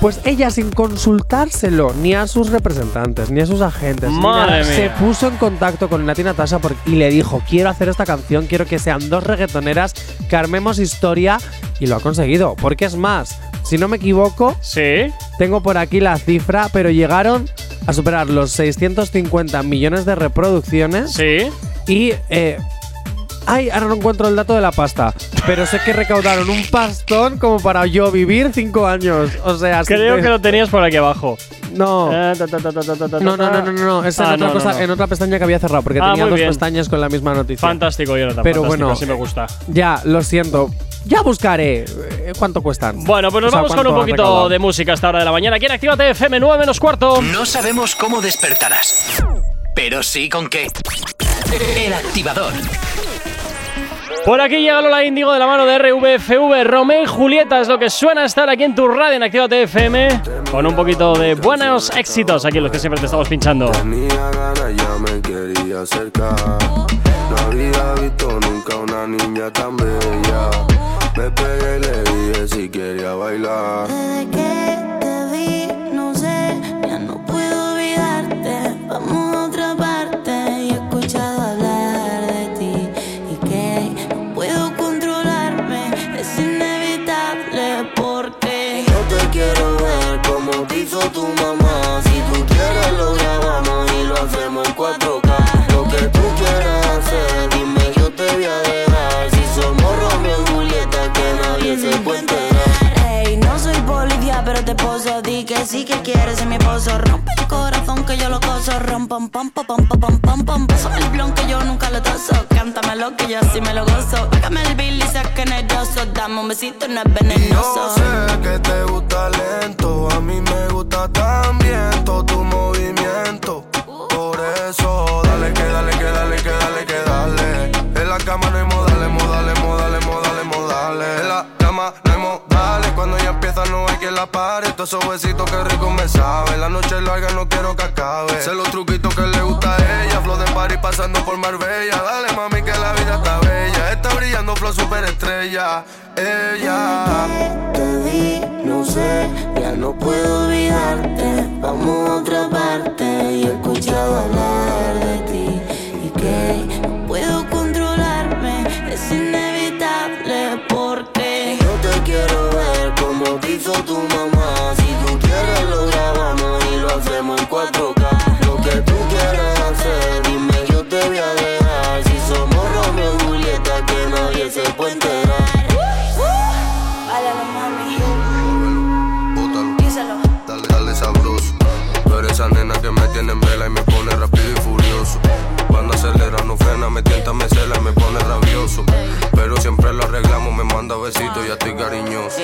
S2: Pues ella, sin consultárselo ni a sus representantes, ni a sus agentes, ni
S1: Madre
S2: nada, se puso en contacto con Nati Natasha y le dijo: Quiero hacer esta canción, quiero que sean dos reggaetoneras, que armemos historia. Y lo ha conseguido. Porque es más, si no me equivoco,
S1: Sí.
S2: tengo por aquí la cifra, pero llegaron a superar los 650 millones de reproducciones
S1: Sí.
S2: Y. Eh, ay, ahora no encuentro el dato de la pasta. Pero sé que recaudaron un pastón como para yo vivir cinco años. O sea,
S1: Creo que lo tenías por aquí abajo.
S2: No.
S1: Eh, ta, ta, ta,
S2: No, no, no, no, no, no. Es en,
S1: Ah,
S2: otra
S1: no,
S2: cosa-
S1: no.
S2: en otra pestaña que había cerrado, porque
S1: Ah,
S2: tenía dos
S1: bien.
S2: pestañas con la misma noticia.
S1: Fantástico, Jonathan.
S2: Pero
S1: fantástico,
S2: bueno.
S1: así me gusta.
S2: Ya, lo siento. Ya buscaré eh, cuánto cuestan.
S1: Bueno, pues nos
S2: O sea,
S1: vamos con un poquito de música a esta hora de la mañana. Aquí en Actívate FM 9 menos cuarto.
S4: No sabemos cómo despertarás, pero sí con qué. El activador.
S1: Por aquí llega Lola Índigo de la mano de RVFV. Romeo y Julieta es lo que suena estar aquí en tu radio en Actívate FM. Con un poquito de buenos éxitos aquí los que siempre te estamos pinchando.
S14: Tenía ganas, ya me quería acercar. No había visto nunca una niña tan bella. Me pegué y le dije si quería bailar.
S7: sí que quieres ser mi esposo. Rompe el corazón que yo lo coso. Rom, pom, pom, pom, pom, pom, pom, pom. Pásame el blon que yo nunca lo toso. Cántame lo que yo sí me lo gozo. Págame el bill y sea generoso. Dame un besito, no es venenoso.
S14: Yo sé que te gusta lento. A mí me gusta también todo tu movimiento. La pare. Todos que rico me saben. La noche es larga, no quiero que acabe. Sé los truquitos que le gusta a ella. Flow de party pasando por Marbella. Dale mami que la vida está bella. Está brillando flow super estrella. Ella.
S7: Te vi, no sé, ya no puedo olvidarte. Vamos a otra parte y he escuchado hablar de ti. Y que
S14: como te hizo tu mamá. Si tú quieres lo grabamos y lo hacemos en 4K. Lo que tú quieras hacer, dime yo te voy a dejar. Si somos Romeo y Julieta, que nadie se puede enterar.
S7: Báilalo, mami.
S14: Bótalo,
S7: Díselo.
S14: dale, dale sabroso. Eres esa nena que me tiene en vela y me pone rápido y furioso. Cuando acelera no frena, me tienta, me cela y me pone rabioso. Pero siempre lo arreglamos, me manda besitos y ya estoy cariñoso.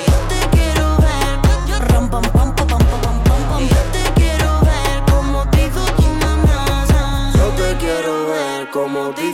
S7: Y yo te quiero ver como te hizo tu mamá.
S14: Yo te quiero ver como hizo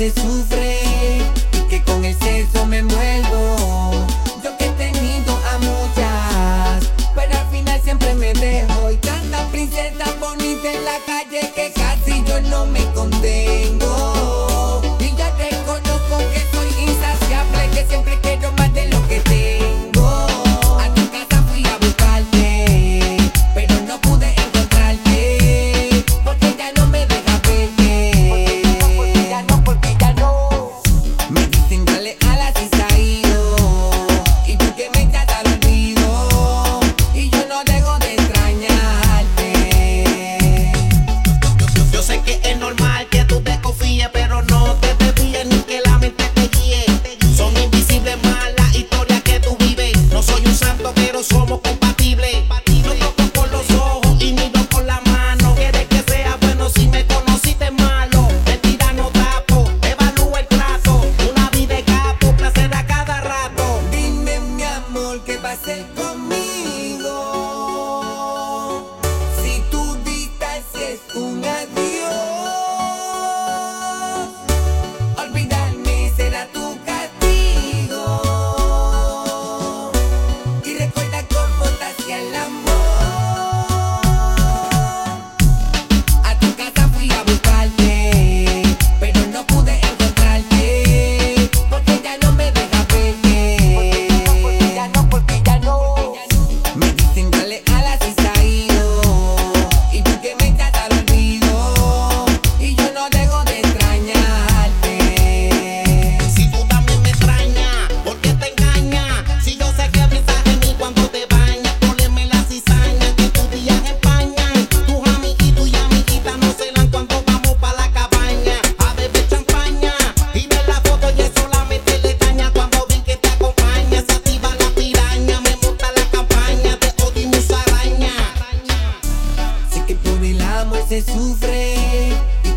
S15: Se sufre y que con el sexo me envuelvo.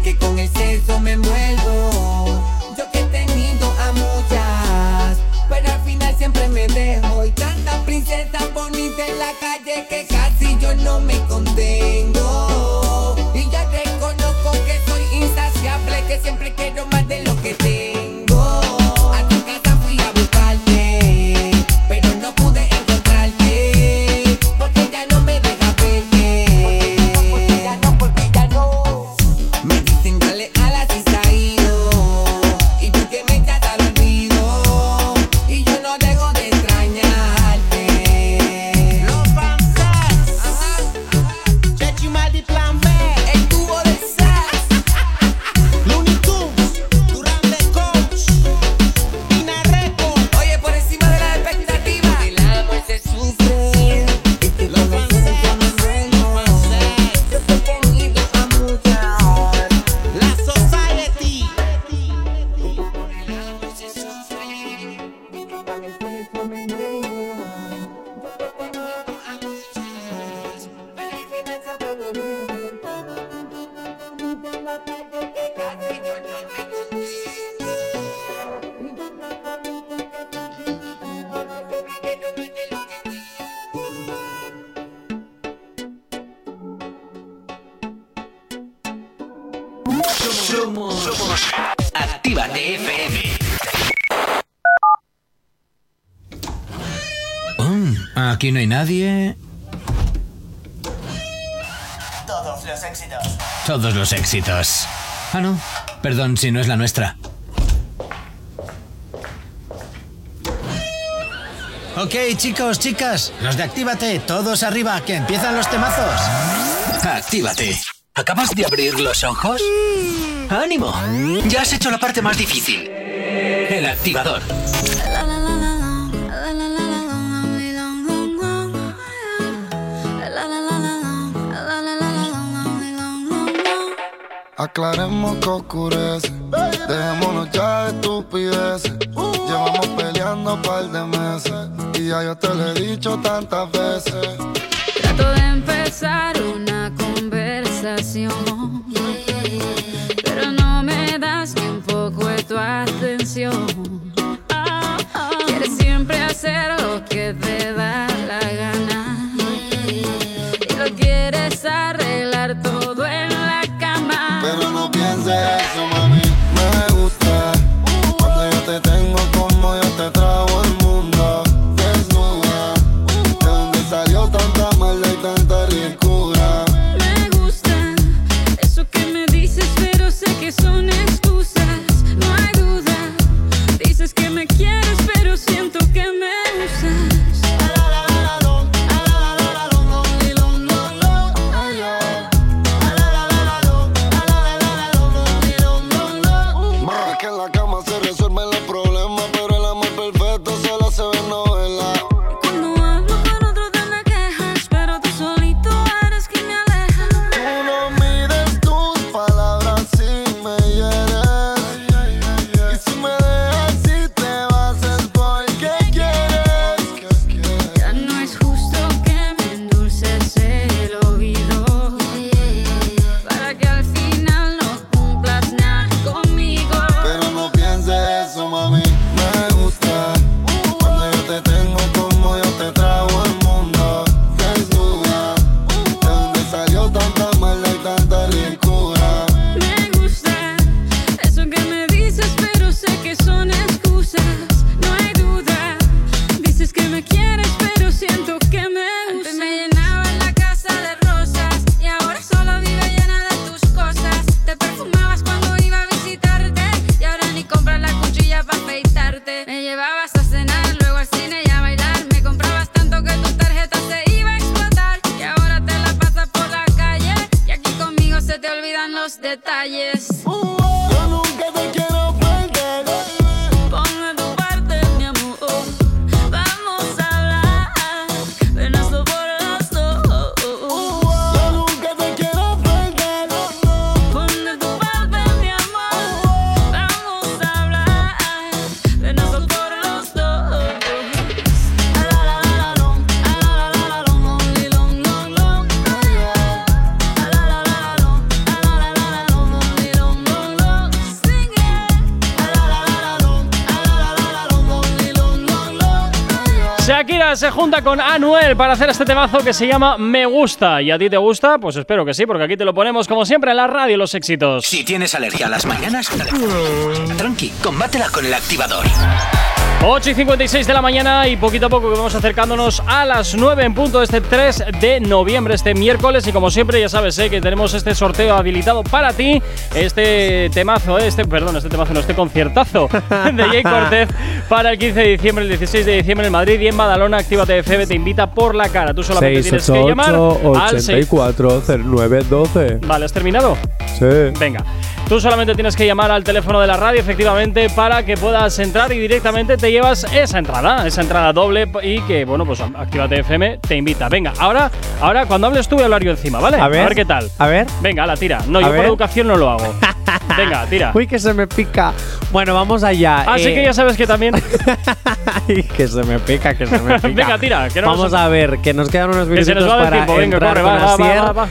S15: que con el sexo me envuelvo. Yo que he tenido a muchas, pero al final siempre me dejo. Y tantas princesas bonitas en la calle que casi yo no me contengo. Y ya reconozco que soy insaciable, que siempre que
S16: éxitos.
S4: Ah, no. Perdón si no es la nuestra. Ok, chicos, chicas, los de Actívate, todos arriba, que empiezan los temazos.
S7: Actívate. ¿Acabas de abrir los ojos? Mm. ¡Ánimo! Ya has hecho la parte más difícil. El activador.
S10: Aclaremos que oscurece. Dejémonos ya de estupideces. Uh. Llevamos peleando un par de meses. Y ya yo te lo he dicho tantas veces.
S17: Trato de empezar una conversación
S1: se junta con Anuel para hacer este temazo que se llama Me Gusta. ¿Y a ti te gusta? Pues espero que sí, porque aquí te lo ponemos como siempre en la radio los éxitos.
S4: Si tienes alergia a las mañanas, tranqui, combátela con el activador.
S1: 8 y 56 de la mañana y poquito a poco que vamos acercándonos a las 9 en punto de este 3 de noviembre, este miércoles. Y como siempre, ya sabes eh, que tenemos este sorteo habilitado para ti. Este temazo, eh, este, perdón, este temazo, no, este conciertazo de Jay Cortez para el 15 de diciembre, el 16 de diciembre en Madrid y en Badalona. Actívate FM te invita por la cara. Tú solamente tienes que llamar al 6.
S2: 84 09 12.
S1: Vale, ¿has terminado?
S2: Sí.
S1: Venga, tú solamente tienes que llamar al teléfono de la radio, efectivamente, para que puedas entrar y directamente te llevas esa entrada, esa entrada doble y que, bueno, pues Actívate FM te invita. Venga, ahora, ahora cuando hables tú voy a hablar yo encima, ¿vale?
S2: A ver.
S1: qué tal.
S2: A ver.
S1: Venga, la tira. No,
S2: A
S1: yo por
S2: ver.
S1: educación no lo hago. Venga, tira.
S2: Uy, que se me pica. Bueno, vamos allá.
S1: Así
S2: Eh,
S1: que ya sabes que también.
S2: Ay, que se me pica, que se me pica.
S1: Venga, tira, que no
S2: Vamos
S1: nos-
S2: a ver, que nos quedan unos
S1: Que
S2: minutos
S1: se nos va
S2: para
S1: tiempo. Venga,
S2: entrar
S1: corre, va, va, va, va.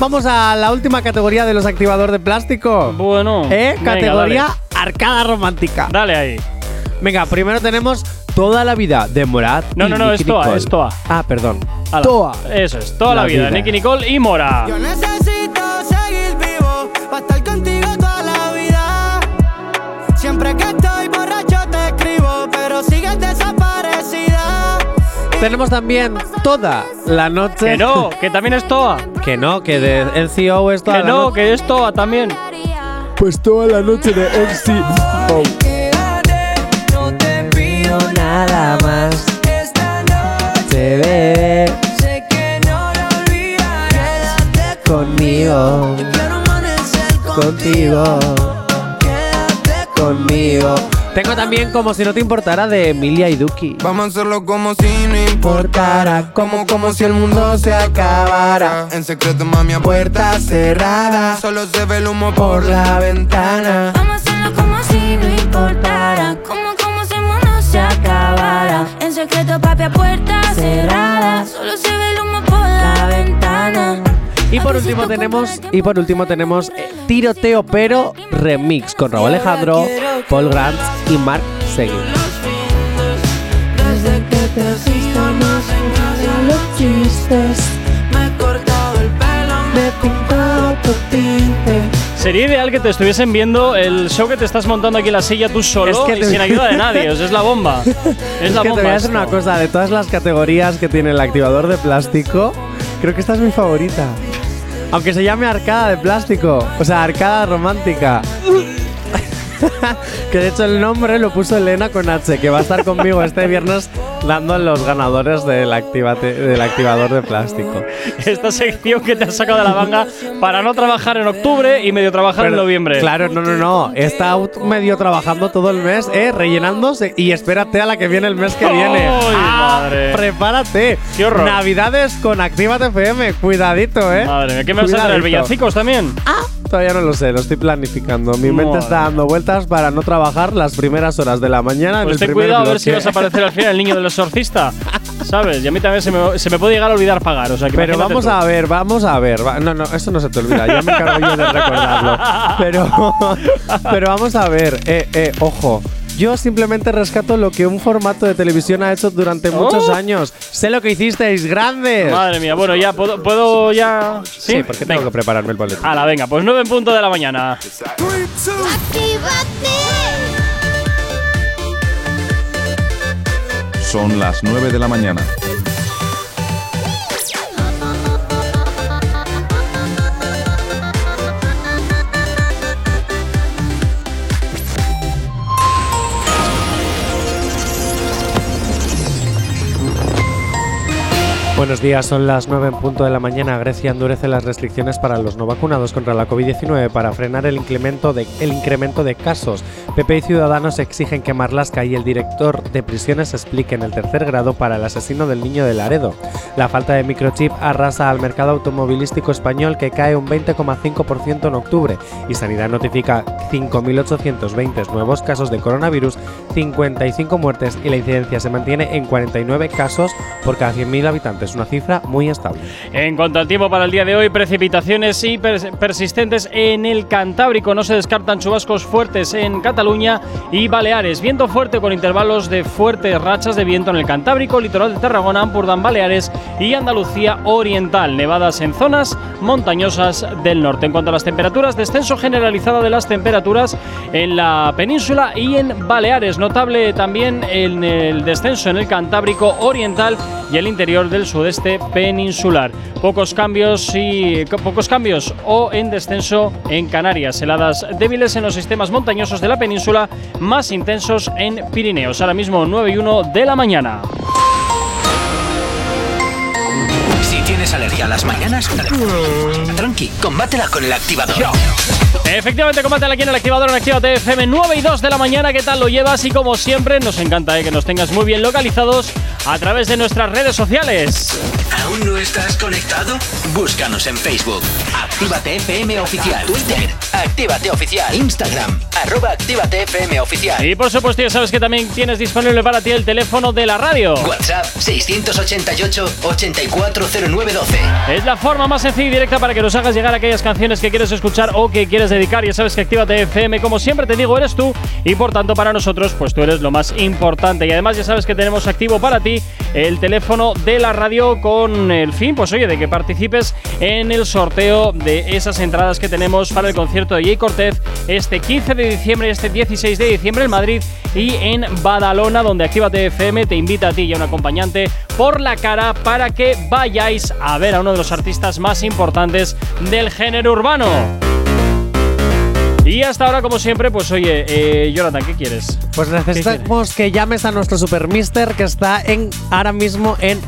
S2: Vamos a la última categoría de los activadores de plástico.
S1: Bueno.
S2: ¿Eh?
S1: venga,
S2: Categoría
S1: dale.
S2: arcada romántica.
S1: Dale ahí.
S2: Venga, primero tenemos Toda la vida de Morad.
S1: No,
S2: y
S1: no, no,
S2: Nicki
S1: es Toa,
S2: Nicole.
S1: es Toa.
S2: Ah, perdón. Toa.
S1: Eso es, toda la,
S2: La
S1: vida.
S2: vida.
S1: Nicky Nicole y Mora.
S18: Yo necesito seguir vivo para estar
S2: Tenemos también toda la noche.
S1: Que no, que también es Toa.
S2: que no, que de NCO es toda
S1: Que
S2: la
S1: no,
S2: noche.
S1: que es Toa también.
S2: Pues toda la noche de NCO.
S18: No te pido
S2: Nada más.
S18: esta noche.
S2: Bebé,
S18: Sé que no lo olvidaré. Quédate
S2: conmigo,
S18: Quiero amanecer
S2: contigo,
S18: Quédate
S2: conmigo. Tengo también como si no te importara de Emilia y Duki.
S10: Vamos a hacerlo como si no importara. Como, como si el mundo se acabara. En secreto, mami, a puerta cerrada. Solo se ve el humo por la ventana.
S7: Vamos a hacerlo como si no importara. Como, como si el mundo se acabara. En secreto, papi, a puerta cerrada.
S2: Y por último tenemos y por último tenemos eh, Tiroteo pero remix con Raúl Alejandro, Paul Grant y Mark Seguin.
S18: Te
S1: Sería ideal que te estuviesen viendo el show que te estás montando aquí en la silla tú solo
S2: Es que
S1: y
S2: te-
S1: sin ayuda de nadie. O sea, es la bomba. Es,
S2: Es
S1: la
S2: que te
S1: bomba.
S2: voy a
S1: esto.
S2: una cosa, de todas las categorías que tiene el activador de plástico, creo que esta es mi favorita. Aunque se llame arcada de plástico, o sea, arcada romántica. que de hecho el nombre lo puso Elena con H, que va a estar conmigo este viernes dando los ganadores del, activate- del activador de plástico.
S1: Esta sección que te has sacado de la manga para no trabajar en octubre y medio trabajar en
S2: Pero,
S1: noviembre.
S2: Claro, no, no, no. Está medio trabajando todo el mes, eh, rellenándose. Y espérate a la que viene el mes que viene.
S1: ¡Ay,
S2: Ah,
S1: madre!
S2: Prepárate.
S1: ¡Qué horror!
S2: Navidades con Actívate FM. Cuidadito, eh.
S1: Madre mía, ¿qué me vas a hacer? ¿El
S2: Cuidadito.
S1: Villancicos también?
S2: Todavía no lo sé, lo estoy planificando. Mi mente
S1: Madre.
S2: está dando vueltas para no trabajar las primeras horas de la mañana
S1: Pues
S2: en
S1: ten
S2: el primer
S1: cuidado a ver si vas a aparecer al final el niño del exorcista. ¿Sabes? Y a mí también se me, se me puede llegar a olvidar pagar. O sea, que
S2: Pero vamos
S1: tú.
S2: a ver, vamos a ver. Va- No, no, eso no se te olvida. Ya me encargo yo de recordarlo. Pero, pero vamos a ver. Eh, eh, ojo. Yo simplemente rescato lo que un formato de televisión ha hecho durante muchos
S1: Oh.
S2: años. Sé lo que hicisteis, grandes.
S1: Madre mía, bueno, ya puedo, puedo ya. Sí,
S2: Sí, porque tengo que prepararme el boletín.
S1: Hala, venga, pues 9 en punto de la mañana.
S19: Son las 9 de la mañana.
S2: Buenos días, son las 9 en punto de la mañana. Grecia endurece las restricciones para los no vacunados contra la COVID-19 para frenar el incremento, de, el incremento de casos. PP y Ciudadanos exigen que Marlasca y el director de prisiones expliquen el tercer grado para el asesino del niño de Laredo. La falta de microchip arrasa al mercado automovilístico español que cae un 20,5% en octubre y Sanidad notifica 5.820 nuevos casos de coronavirus, 55 muertes y la incidencia se mantiene en 49 casos por cada 100.000 habitantes. Es una cifra muy estable.
S1: En cuanto al tiempo para el día de hoy, precipitaciones y pers- persistentes en el Cantábrico. No se descartan chubascos fuertes en Cataluña y Baleares. Viento fuerte con intervalos de fuertes rachas de viento en el Cantábrico, litoral de Tarragona, Ampurdán, Baleares y Andalucía Oriental. Nevadas en zonas montañosas del norte. En cuanto a las temperaturas, descenso generalizado de las temperaturas en la península y en Baleares. Notable también en el descenso en el Cantábrico Oriental y el interior del sudeste peninsular. Pocos cambios y co- pocos cambios o en descenso en Canarias. Heladas débiles en los sistemas montañosos de la península, más intensos en Pirineos. Ahora mismo 9 y 1 de la mañana.
S4: Si tienes alergia a las mañanas, tranqui, combátela con el activador.
S1: Efectivamente, combátela aquí en el activador en Actívate FM 9 y 2 de la mañana. ¿Qué tal lo llevas? Y como siempre, nos encanta eh, que nos tengas muy bien localizados a través de nuestras redes sociales.
S4: ¿Aún no estás conectado? Búscanos en Facebook. Actívate FM Oficial. Twitter. Actívate Oficial. Instagram. Arroba Actívate FM Oficial.
S1: Y por supuesto, ya sabes que también tienes disponible para ti el teléfono de la radio.
S4: WhatsApp 688-840912.
S1: Es la forma más sencilla y directa para que nos hagas llegar aquellas canciones que quieres escuchar o que quieres dedicar. Ya sabes que Actívate FM, como siempre te digo, eres tú y por tanto para nosotros, pues tú eres lo más importante. Y además ya sabes que tenemos activo para ti el teléfono de la radio con el fin, pues oye, de que participes en el sorteo de esas entradas que tenemos para el concierto de Jay Cortez este 15 de diciembre este 16 de diciembre en Madrid y en Badalona, donde Actívate FM te invita a ti y a un acompañante por la cara para que vayáis a ver a uno de los artistas más importantes del género urbano. Y hasta ahora, como siempre, pues oye, eh, Jonathan, ¿qué quieres?
S2: Pues necesitamos que llames a nuestro super mister que está en ahora mismo en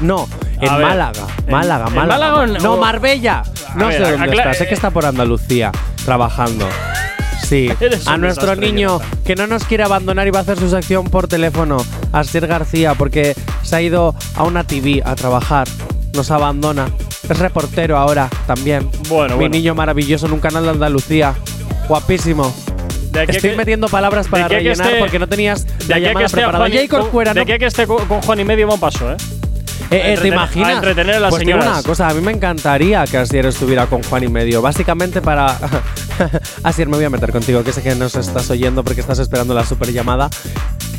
S2: no, en
S1: A ver,
S2: Málaga,
S1: ¿en-
S2: Málaga,
S1: en
S2: Málaga.
S1: Málaga o
S2: no,
S1: o-
S2: Marbella. No
S1: ver,
S2: sé dónde está, sé que está por Andalucía trabajando. Sí, a nuestro niño que no nos quiere abandonar y va a hacer su sección por teléfono, Asier García, porque se ha ido a una TV a trabajar, nos abandona. Es reportero ahora también.
S1: Bueno,
S2: Mi
S1: bueno.
S2: niño maravilloso en un canal de Andalucía. Guapísimo.
S1: De aquí
S2: Estoy
S1: que-
S2: metiendo palabras para
S1: de aquí que
S2: rellenar
S1: esté-
S2: porque no tenías
S1: De
S2: la
S1: aquí a que
S2: llamada preparada.
S1: Juan y-
S2: Corcuera,
S1: de aquí que esté con con Juan y medio un paso, ¿eh?
S2: Eh, eh, ¿Te imaginas?
S1: a entretener a las
S2: pues
S1: señoras.
S2: una cosa, a mí me encantaría que Asier estuviera con Juan y medio. Básicamente para. Asier, me voy a meter contigo, que sé que nos estás oyendo porque estás esperando la super llamada.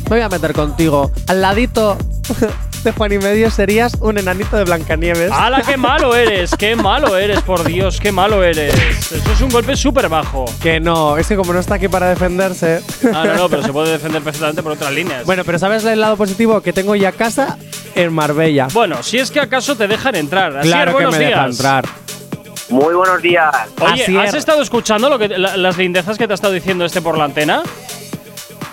S2: Me voy a meter contigo. Al ladito de Juan y medio serías un enanito de Blancanieves.
S1: ¡Hala, qué malo eres! ¡Qué malo eres, por Dios! ¡Qué malo eres! Eso es un golpe súper bajo.
S2: Que no, es que como no está aquí para defenderse.
S1: Ah, no, no, pero se puede defender perfectamente por otras líneas.
S2: bueno, pero ¿sabes el lado positivo? Que tengo ya casa en Marbella.
S1: Bueno, si es que acaso te dejan entrar.
S2: Claro que
S1: buenos
S2: me
S1: días.
S2: deja entrar.
S3: Muy buenos días.
S1: Oye,
S2: Asier.
S1: ¿has estado escuchando lo que, la- las lindezas que te ha estado diciendo este por la antena?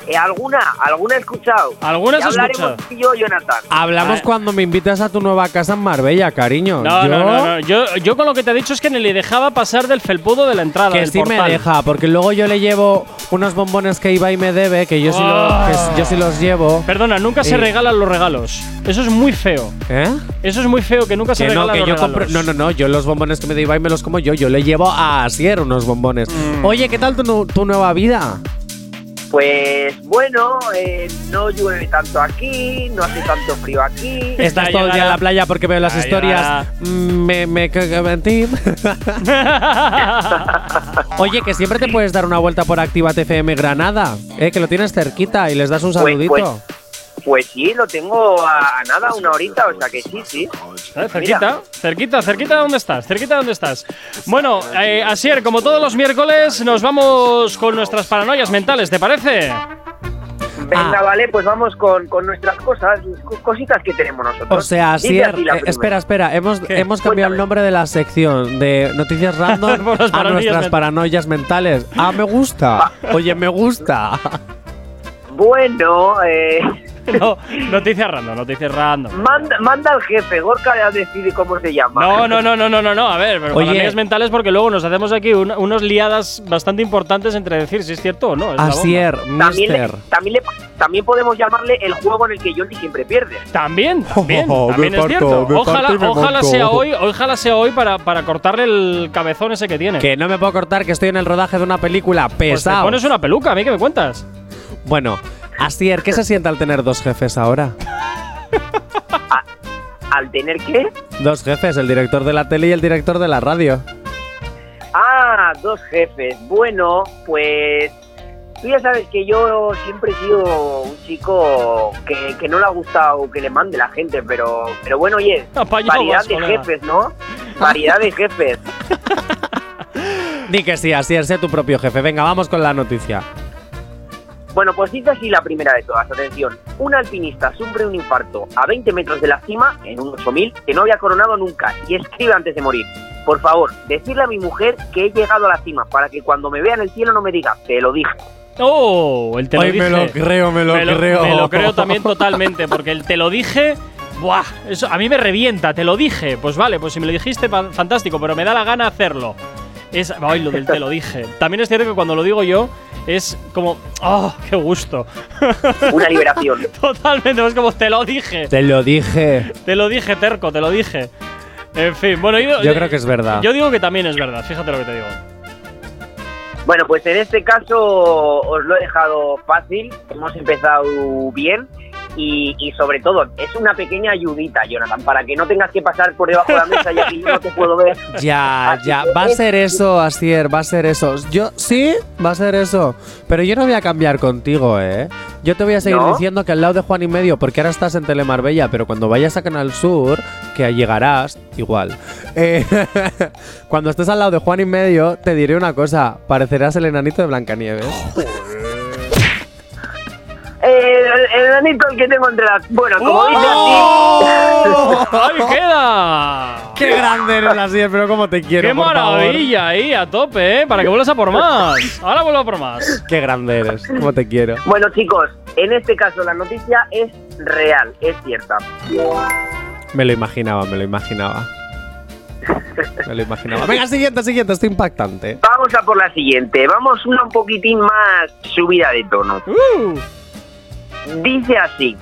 S3: Eh, ¿Alguna? ¿Alguna he escuchado?
S1: ¿Alguna has escuchado?
S3: tú y yo, Jonathan.
S2: Hablamos
S1: Ah.
S2: cuando me invitas a tu nueva casa en Marbella, cariño.
S1: No,
S2: Yo-
S1: no, no, no. Yo, yo con lo que te he dicho es que ni le dejaba pasar del felpudo de la entrada.
S2: Que
S1: del
S2: sí
S1: portal.
S2: me deja, porque luego yo le llevo unos bombones que iba y me debe, que yo sí, lo- que s- yo sí los llevo.
S1: Perdona, nunca se regalan los regalos. Eso es muy feo.
S2: ¿Eh?
S1: Eso es muy feo, que nunca se
S2: no,
S1: regalan
S2: que
S1: los
S2: yo
S1: regalos.
S2: compro. No, no, no. Yo los bombones que me da Ibai me los como yo. Yo le llevo a Asier unos bombones.
S1: Mm.
S2: Oye, ¿qué tal tu, tu nueva vida?
S3: Pues bueno, eh, no llueve tanto aquí, no hace tanto frío aquí.
S2: Estás todo el día en la playa porque veo las historias. Mm, Me, me cago en ti. Oye, que siempre te puedes dar una vuelta por Activa FM Granada. Eh, que lo tienes cerquita y les das un
S3: Pues-
S2: saludito.
S3: pues- Pues sí, lo tengo a, a nada, una horita, o sea que sí, sí.
S1: Eh, cerquita, cerquita, cerquita de dónde estás, cerquita de dónde estás. Bueno, eh, Asier, como todos los miércoles, nos vamos con nuestras paranoias mentales, ¿te parece?
S3: Venga,
S2: Ah.
S3: vale, pues vamos con, con nuestras cosas, co- cositas que tenemos nosotros.
S2: O sea, Asier, eh, espera, espera, hemos,
S1: ¿Qué?
S2: hemos cambiado el nombre de la sección de noticias random a nuestras paranoias mentales. Ah, me gusta. Oye, me gusta.
S3: Bueno, eh,
S1: No, noticias random, noticias random.
S3: manda, manda al jefe, Gorka ya decide cómo se llama.
S1: No, no, no, no, no, no, no, a ver, pero
S2: Oye.
S1: mentales porque luego nos hacemos aquí una- unos liadas bastante importantes entre decir si es cierto o no. es.
S2: Asier,
S3: También, le-
S2: mister.
S3: también, le- también podemos llamarle el juego en el que Johnny siempre pierde.
S1: También, también,
S2: Oh,
S1: también es
S2: parto,
S1: cierto. Ojalá, ojalá sea hoy, ojalá sea hoy para, para cortarle el cabezón ese que tiene.
S2: Que no me puedo cortar, que estoy en el rodaje de una película.
S1: Pues te
S2: Pesado.
S1: pones una peluca, a mí que me cuentas.
S2: Bueno, Asier, ¿qué se siente al tener dos jefes ahora?
S3: al tener que...
S2: Dos jefes, el director de la tele y el director de la radio.
S3: Ah, dos jefes. Bueno, pues tú ya sabes que yo siempre he sido un chico que, que no le ha gustado que le mande la gente, pero, pero bueno, oye, variedad de
S1: colega.
S3: jefes, ¿no? Variedad de jefes.
S2: Di que sí, así es, sé tu propio jefe. Venga, vamos con la noticia.
S3: Bueno, pues dice así la primera de todas. Atención. Un alpinista sufre un infarto a 20 metros de la cima, en un 8000, que no había coronado nunca, y escribe antes de morir. Por favor, decirle a mi mujer que he llegado a la cima para que cuando me vea en el cielo no me diga, te lo dije.
S1: Oh, el te lo
S2: Ay,
S1: dije.
S2: me lo creo, me lo creo.
S1: Me lo creo también totalmente, porque el te lo dije. Buah, eso a mí me revienta, te lo dije. Pues vale, pues si me lo dijiste, fa- fantástico, pero me da la gana hacerlo. Es, ay, lo del te lo dije. También es cierto que cuando lo digo yo, es como, ¡oh, qué gusto!
S3: Una liberación.
S1: Totalmente, es como, te lo dije.
S2: Te lo dije.
S1: Te lo dije, terco, te lo dije. En fin, bueno, yo,
S2: Yo creo que es verdad.
S1: Yo digo que también es verdad, fíjate lo que te digo.
S3: Bueno, pues en este caso os lo he dejado fácil, hemos empezado bien y, y sobre todo es una pequeña ayudita, Jonathan, para que no tengas que pasar por debajo de la mesa ya que yo no te puedo ver.
S2: Ya, ya, va a ser eso, Asier, va a ser eso. Yo, sí, va a ser eso. Pero yo no voy a cambiar contigo, ¿eh? Yo te voy a seguir
S3: ¿No?
S2: diciendo que al lado de Juan y Medio, porque ahora estás en Telemarbella, pero cuando vayas a Canal Sur, que llegarás, igual. eh, cuando estés al lado de Juan y Medio, te diré una cosa: parecerás el enanito de Blancanieves.
S3: Eh, el, el anito que tengo entre las... Bueno, como dice
S1: ¡Oh!
S3: así...
S1: ¡Ahí queda!
S2: ¡Qué grande eres, Asier! Pero cómo te quiero,
S1: ¡Qué
S2: por favor.
S1: maravilla ahí, a tope, eh! Para que vuelvas a por más. Ahora vuelvo a por más.
S2: ¡Qué grande eres! ¿Cómo te quiero?
S3: Bueno, chicos, en este caso la noticia es real, es cierta.
S2: Me lo imaginaba, me lo imaginaba. Me lo imaginaba. Venga, siguiente, siguiente, esto impactante.
S3: Vamos a por la siguiente. Vamos una un poquitín más subida de tono.
S1: Uh.
S3: Dice así.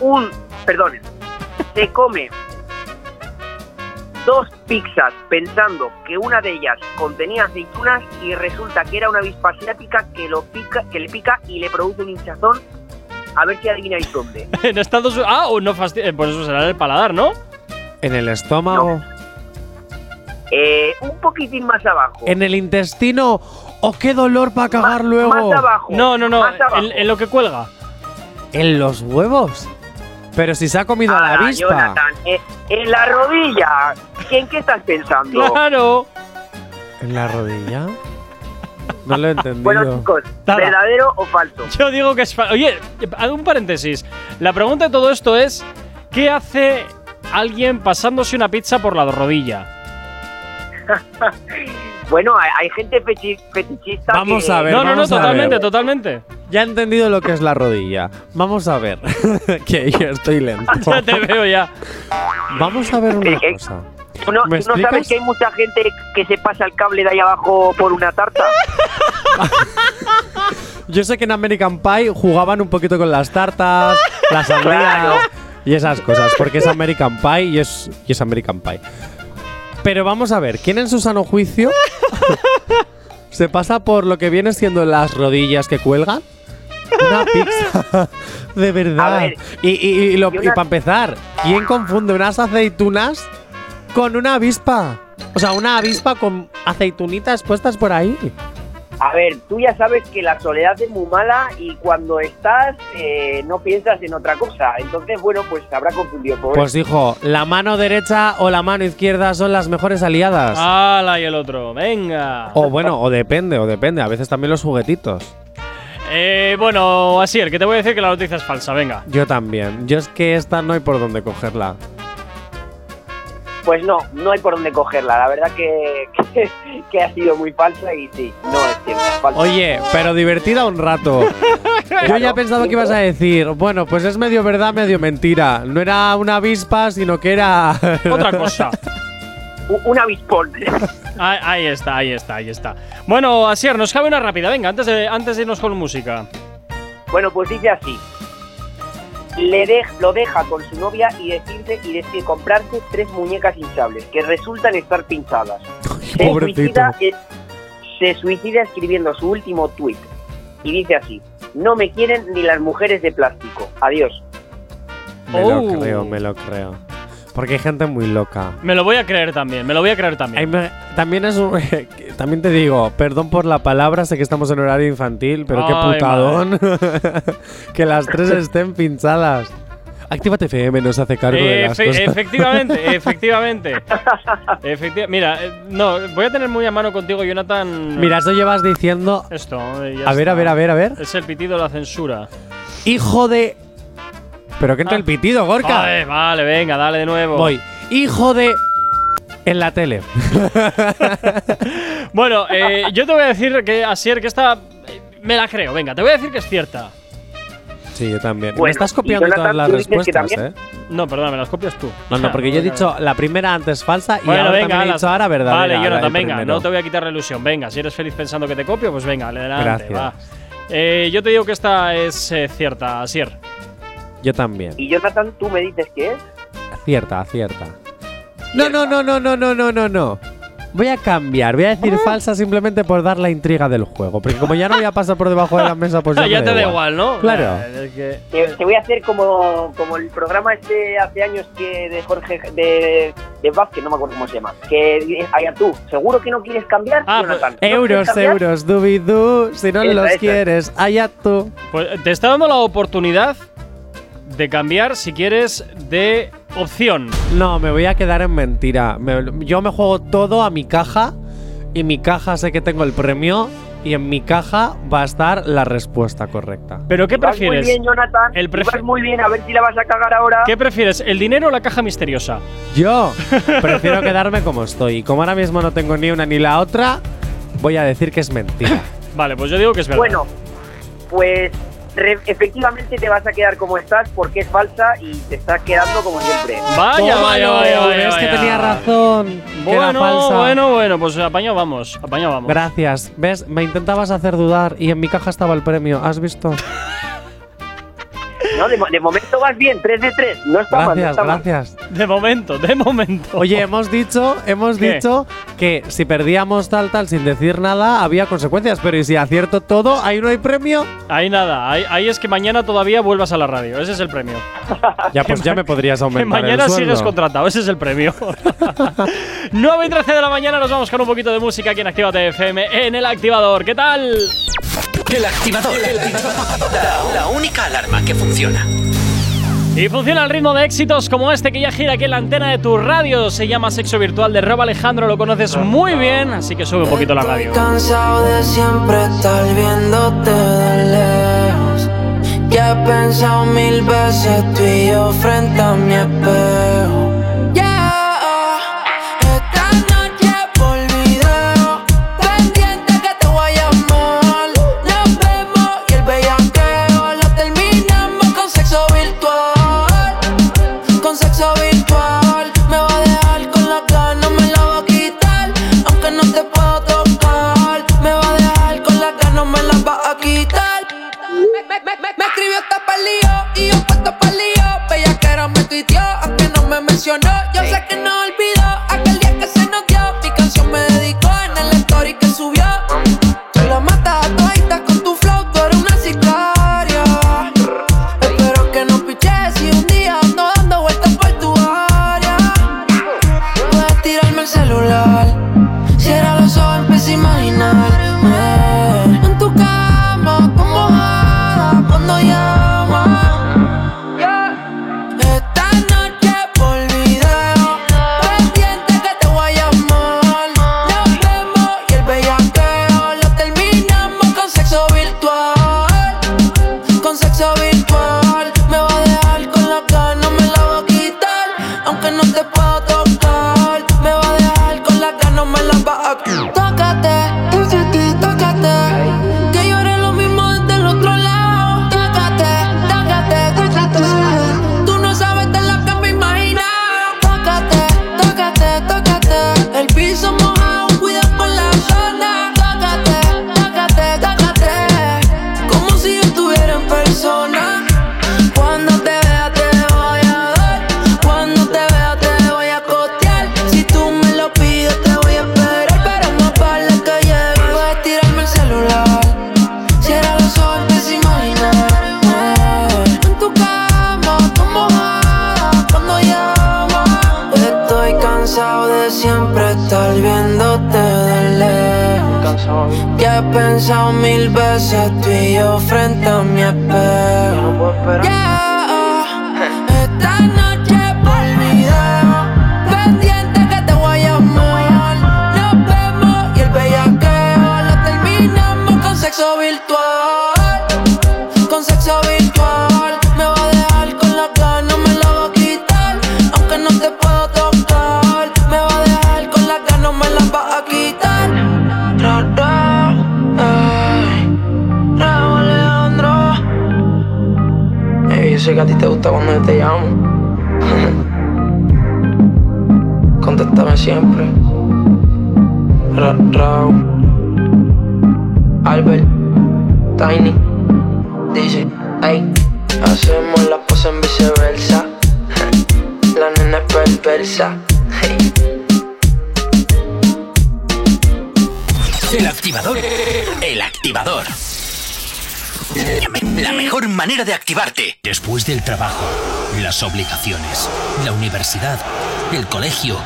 S3: Un, perdonen, se come dos pizzas pensando que una de ellas contenía aceitunas y resulta que era una avispa asiática que, lo pica, que le pica y le produce un hinchazón. A ver si adivináis dónde.
S1: En Estados Unidos. Ah, o no fasti- eh, Pues eso será en el paladar, ¿no?
S2: ¿En el estómago?
S3: Eh, un poquitín más abajo.
S2: ¿En el intestino? ¡Oh, qué dolor para cagar luego!
S3: Más abajo.
S1: No, no, no.
S3: Más abajo.
S1: En, en lo que cuelga.
S2: ¿En los huevos? Pero si se ha comido a la
S3: Ah,
S2: avispa.
S3: Jonathan, eh, en la rodilla. ¿En qué estás pensando?
S1: Claro.
S2: ¿En la rodilla? No lo he entendido.
S3: Bueno, chicos. ¿verdadero o falso?
S1: Yo digo que es. fa- Oye, haz un paréntesis. La pregunta de todo esto es: ¿qué hace alguien pasándose una pizza por la rodilla?
S3: Bueno, hay, hay gente fechi- fetichista
S2: Vamos
S3: que-
S2: a ver.
S1: no, no, no, totalmente,
S2: ver.
S1: totalmente.
S2: Ya he entendido lo que es la rodilla. Vamos a ver. que yo estoy lento.
S1: Ya te veo ya.
S2: Vamos a ver una cosa.
S3: ¿Tú no,
S2: ¿Me
S3: tú no sabes que hay mucha gente que se pasa el cable de ahí abajo por una tarta?
S2: Yo sé que en American Pie jugaban un poquito con las tartas, las sandías
S3: Claro.
S2: y esas cosas, porque es American Pie y es, y es American Pie. Pero vamos a ver, ¿quién en su sano juicio se pasa por lo que viene siendo las rodillas que cuelgan? Una pizza, de verdad.
S3: ver,
S2: y y, y, para empezar, ¿quién confunde unas aceitunas con una avispa? O sea, una avispa con aceitunitas puestas por ahí.
S3: A ver, tú ya sabes que la soledad es muy mala y cuando estás eh, no piensas en otra cosa. Entonces, bueno, pues se habrá confundido por
S2: Pues hijo, la mano derecha o la mano izquierda son las mejores aliadas.
S1: ¡Hala! Y el otro. Venga.
S2: O bueno, o depende, o depende. A veces también los juguetitos.
S1: Eh, bueno, Asier, que te voy a decir que la noticia es falsa. Venga.
S2: Yo también. Yo es que esta no hay por dónde cogerla.
S3: Pues no, no hay por dónde cogerla. La verdad que, que, que ha sido muy falsa y sí, no es cierto. falsa.
S2: Oye, pero divertida un rato. Yo ya pensaba que ibas a decir, bueno, pues es medio verdad, medio mentira. No era una avispa, sino que era.
S1: Otra cosa.
S3: Un avispón.
S1: Ahí, ahí está, ahí está, ahí está. Bueno, Asier, nos cabe una rápida. Venga, antes de, antes de irnos con música.
S3: Bueno, pues dice así. Le dej- lo deja con su novia y decide, y decide comprarse tres muñecas hinchables que resultan estar pinchadas. Se
S2: Pobrecito.
S3: suicida, eh, se suicida escribiendo su último tuit y dice así: No me quieren ni las mujeres de plástico. Adiós.
S2: Me
S1: Oh.
S2: lo creo, me lo creo. Porque hay gente muy loca.
S1: Me lo voy a creer también, me lo voy a creer también.
S2: me- también es un, también te digo, perdón por la palabra, sé que estamos en horario infantil, pero qué
S1: Ay,
S2: putadón que las tres estén pinchadas. Actívate FM nos hace cargo de las cosas.
S1: efectivamente, efectivamente. Efecti- Mira, eh, no, voy a tener muy a mano contigo, Jonathan.
S2: Mira, eso llevas diciendo,
S1: Esto. eh, ya
S2: a ver, a ver, a ver, a ver.
S1: Es el pitido de la censura.
S2: hijo de Pero que entra el pitido, Gorka.
S1: Vale, vale, venga, dale de nuevo.
S2: Voy. Hijo de en la tele.
S1: Bueno, eh, yo te voy a decir que Asier, que esta eh, me la creo. Venga, te voy a decir que es cierta.
S2: Sí, yo también.
S1: Bueno,
S2: Me estás copiando
S1: Jonathan,
S2: todas las respuestas, ¿eh?
S1: No, perdona, me las copias tú.
S2: No, no, porque yo he dicho la primera antes falsa y
S1: Bueno,
S2: ahora
S1: venga,
S2: también he dicho ahora verdadera.
S1: Vale,
S2: la
S1: Jonathan,
S2: del
S1: venga,
S2: primero.
S1: no te voy a quitar la ilusión. Venga, si eres feliz pensando que te copio, pues venga, adelante,
S2: Gracias.
S1: va. Eh, yo te digo que esta es eh, cierta, Asier.
S2: Yo también.
S3: Y Jonathan, tú me dices que es.
S2: Cierta, cierta. No, no, no, no, no, no, no, no, no. Voy a cambiar, voy a decir falsa simplemente por dar la intriga del juego. Porque como ya no voy a pasar por debajo de la mesa, pues ya,
S1: ya
S2: me
S1: te da igual, ¿no?
S2: Claro.
S1: Eh, es que-
S3: Te, te voy a hacer como, como el programa este hace años que de Jorge de, de Vázquez, no me acuerdo cómo se llama. Que allá tú, ¿seguro que no quieres cambiar?
S1: Ah,
S3: Jonathan? ¿No
S2: Euros,
S3: cambiar?
S2: euros, dubidú. Si no
S3: Esa,
S2: los
S3: esa.
S2: quieres, allá tú.
S1: Pues te está dando la oportunidad de cambiar, si quieres, de opción.
S2: No, me voy a quedar en mentira. Me- yo me juego todo a mi caja y mi caja sé que tengo el premio y en mi caja va a estar la respuesta correcta.
S1: ¿Pero qué
S3: Vas
S1: prefieres?
S3: muy bien, Jonathan.
S1: El
S3: y
S1: prefe-
S3: vas muy bien, a ver si la vas a cagar ahora.
S1: ¿Qué prefieres, el dinero o la caja misteriosa?
S2: Yo prefiero quedarme como estoy. Y como ahora mismo no tengo ni una ni la otra, voy a decir que es mentira.
S1: Vale, pues yo digo que es verdad.
S3: Bueno, pues efectivamente te vas a quedar como estás porque es falsa y te estás quedando como siempre.
S1: Vaya,
S2: Tómalo,
S1: vaya, vaya, vaya,
S2: ves que
S1: vaya.
S2: tenía razón.
S1: Bueno,
S2: falsa.
S1: bueno, bueno, pues apañado vamos, apañado vamos.
S2: Gracias. ¿Ves? Me intentabas hacer dudar y en mi caja estaba el premio. ¿Has visto?
S3: No, de, mo- de momento vas bien, 3 de 3. No está mal, no
S2: Gracias,
S3: mal.
S2: gracias.
S1: De momento, de momento.
S2: Oye, hemos dicho, hemos
S1: ¿Qué?
S2: dicho que si perdíamos tal tal sin decir nada había consecuencias, pero ¿y si acierto todo, ahí no hay premio?
S1: Ahí nada, ahí, ahí es que mañana todavía vuelvas a la radio, ese es el premio.
S2: Ya pues ya me podrías
S1: Que
S2: aumentar
S1: mañana
S2: el
S1: sigues contratado, ese es el premio. 9 y 13 de la mañana nos vamos con un poquito de música aquí en Actívate FM en el activador. ¿Qué tal?
S4: El activador. La, la única alarma que funciona.
S1: Y funciona al ritmo de éxitos como este que ya gira aquí en la antena de tu radio. Se llama Sexo Virtual de Rob Alejandro, lo conoces muy bien, así que sube un poquito la radio.
S18: Cansado de siempre estar viéndote de lejos. Que he pensado mil veces tú y yo frente a mi espejo. traicionó. Yo sé que no sé a ti te gusta cuando yo te llamo. Contéstame siempre. Ra, Raúl. Albert, Tiny, dice, ay, hacemos la pose en viceversa. La nena es perversa.
S4: La mejor manera de activarte. Después del trabajo, las obligaciones, la universidad, el colegio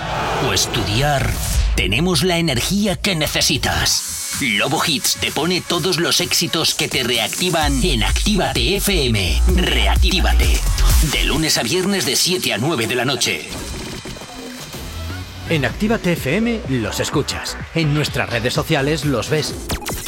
S4: o estudiar, tenemos la energía que necesitas. Lobo Hits te pone todos los éxitos que te reactivan en Actívate FM. Reactívate. De lunes a viernes de 7 a 9 de la noche.
S20: En Actívate FM los escuchas. En nuestras redes sociales los ves.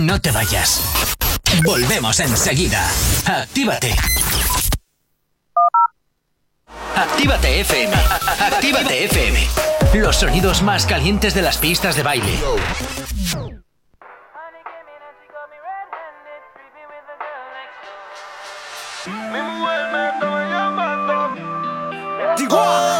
S4: No te vayas. Volvemos enseguida. Actívate. Actívate FM. Actívate FM. Los sonidos más calientes de las pistas de baile.
S18: Contigo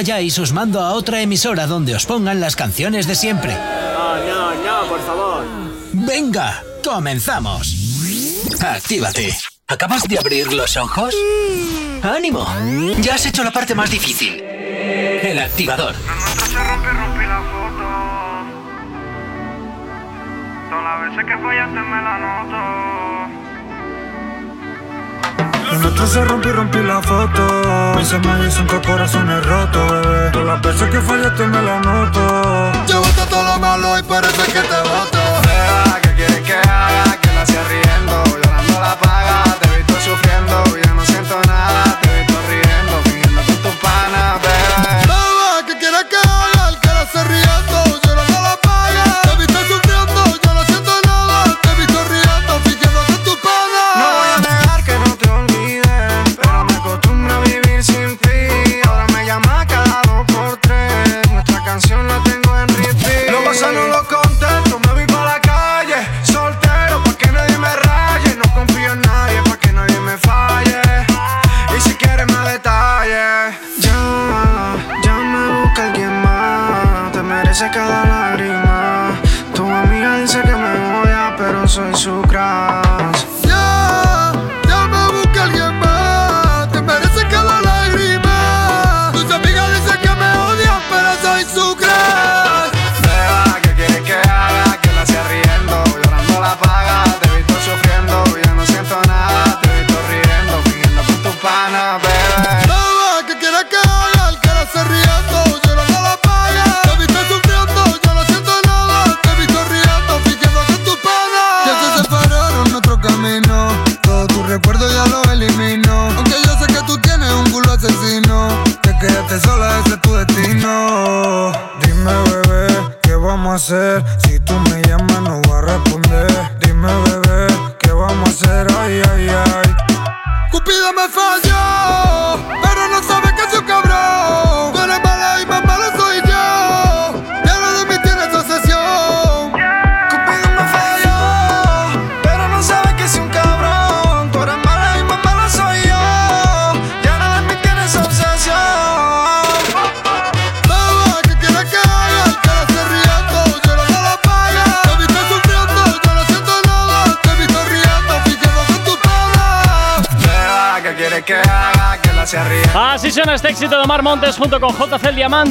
S4: calláis, os mando a otra emisora donde os pongan las canciones de siempre.
S21: No, no, no, por favor.
S4: Venga, comenzamos. Actívate. ¿Acabas de abrir los ojos? ¡Ánimo! Ya has hecho la parte más difícil. El activador.
S22: Todas las veces que fallaste me la noto. Se rompió rompí la foto. Se me que corazones rotos, bebé. Todas las veces que fallaste me la noto. Llevaste todo lo malo y parece que te voto.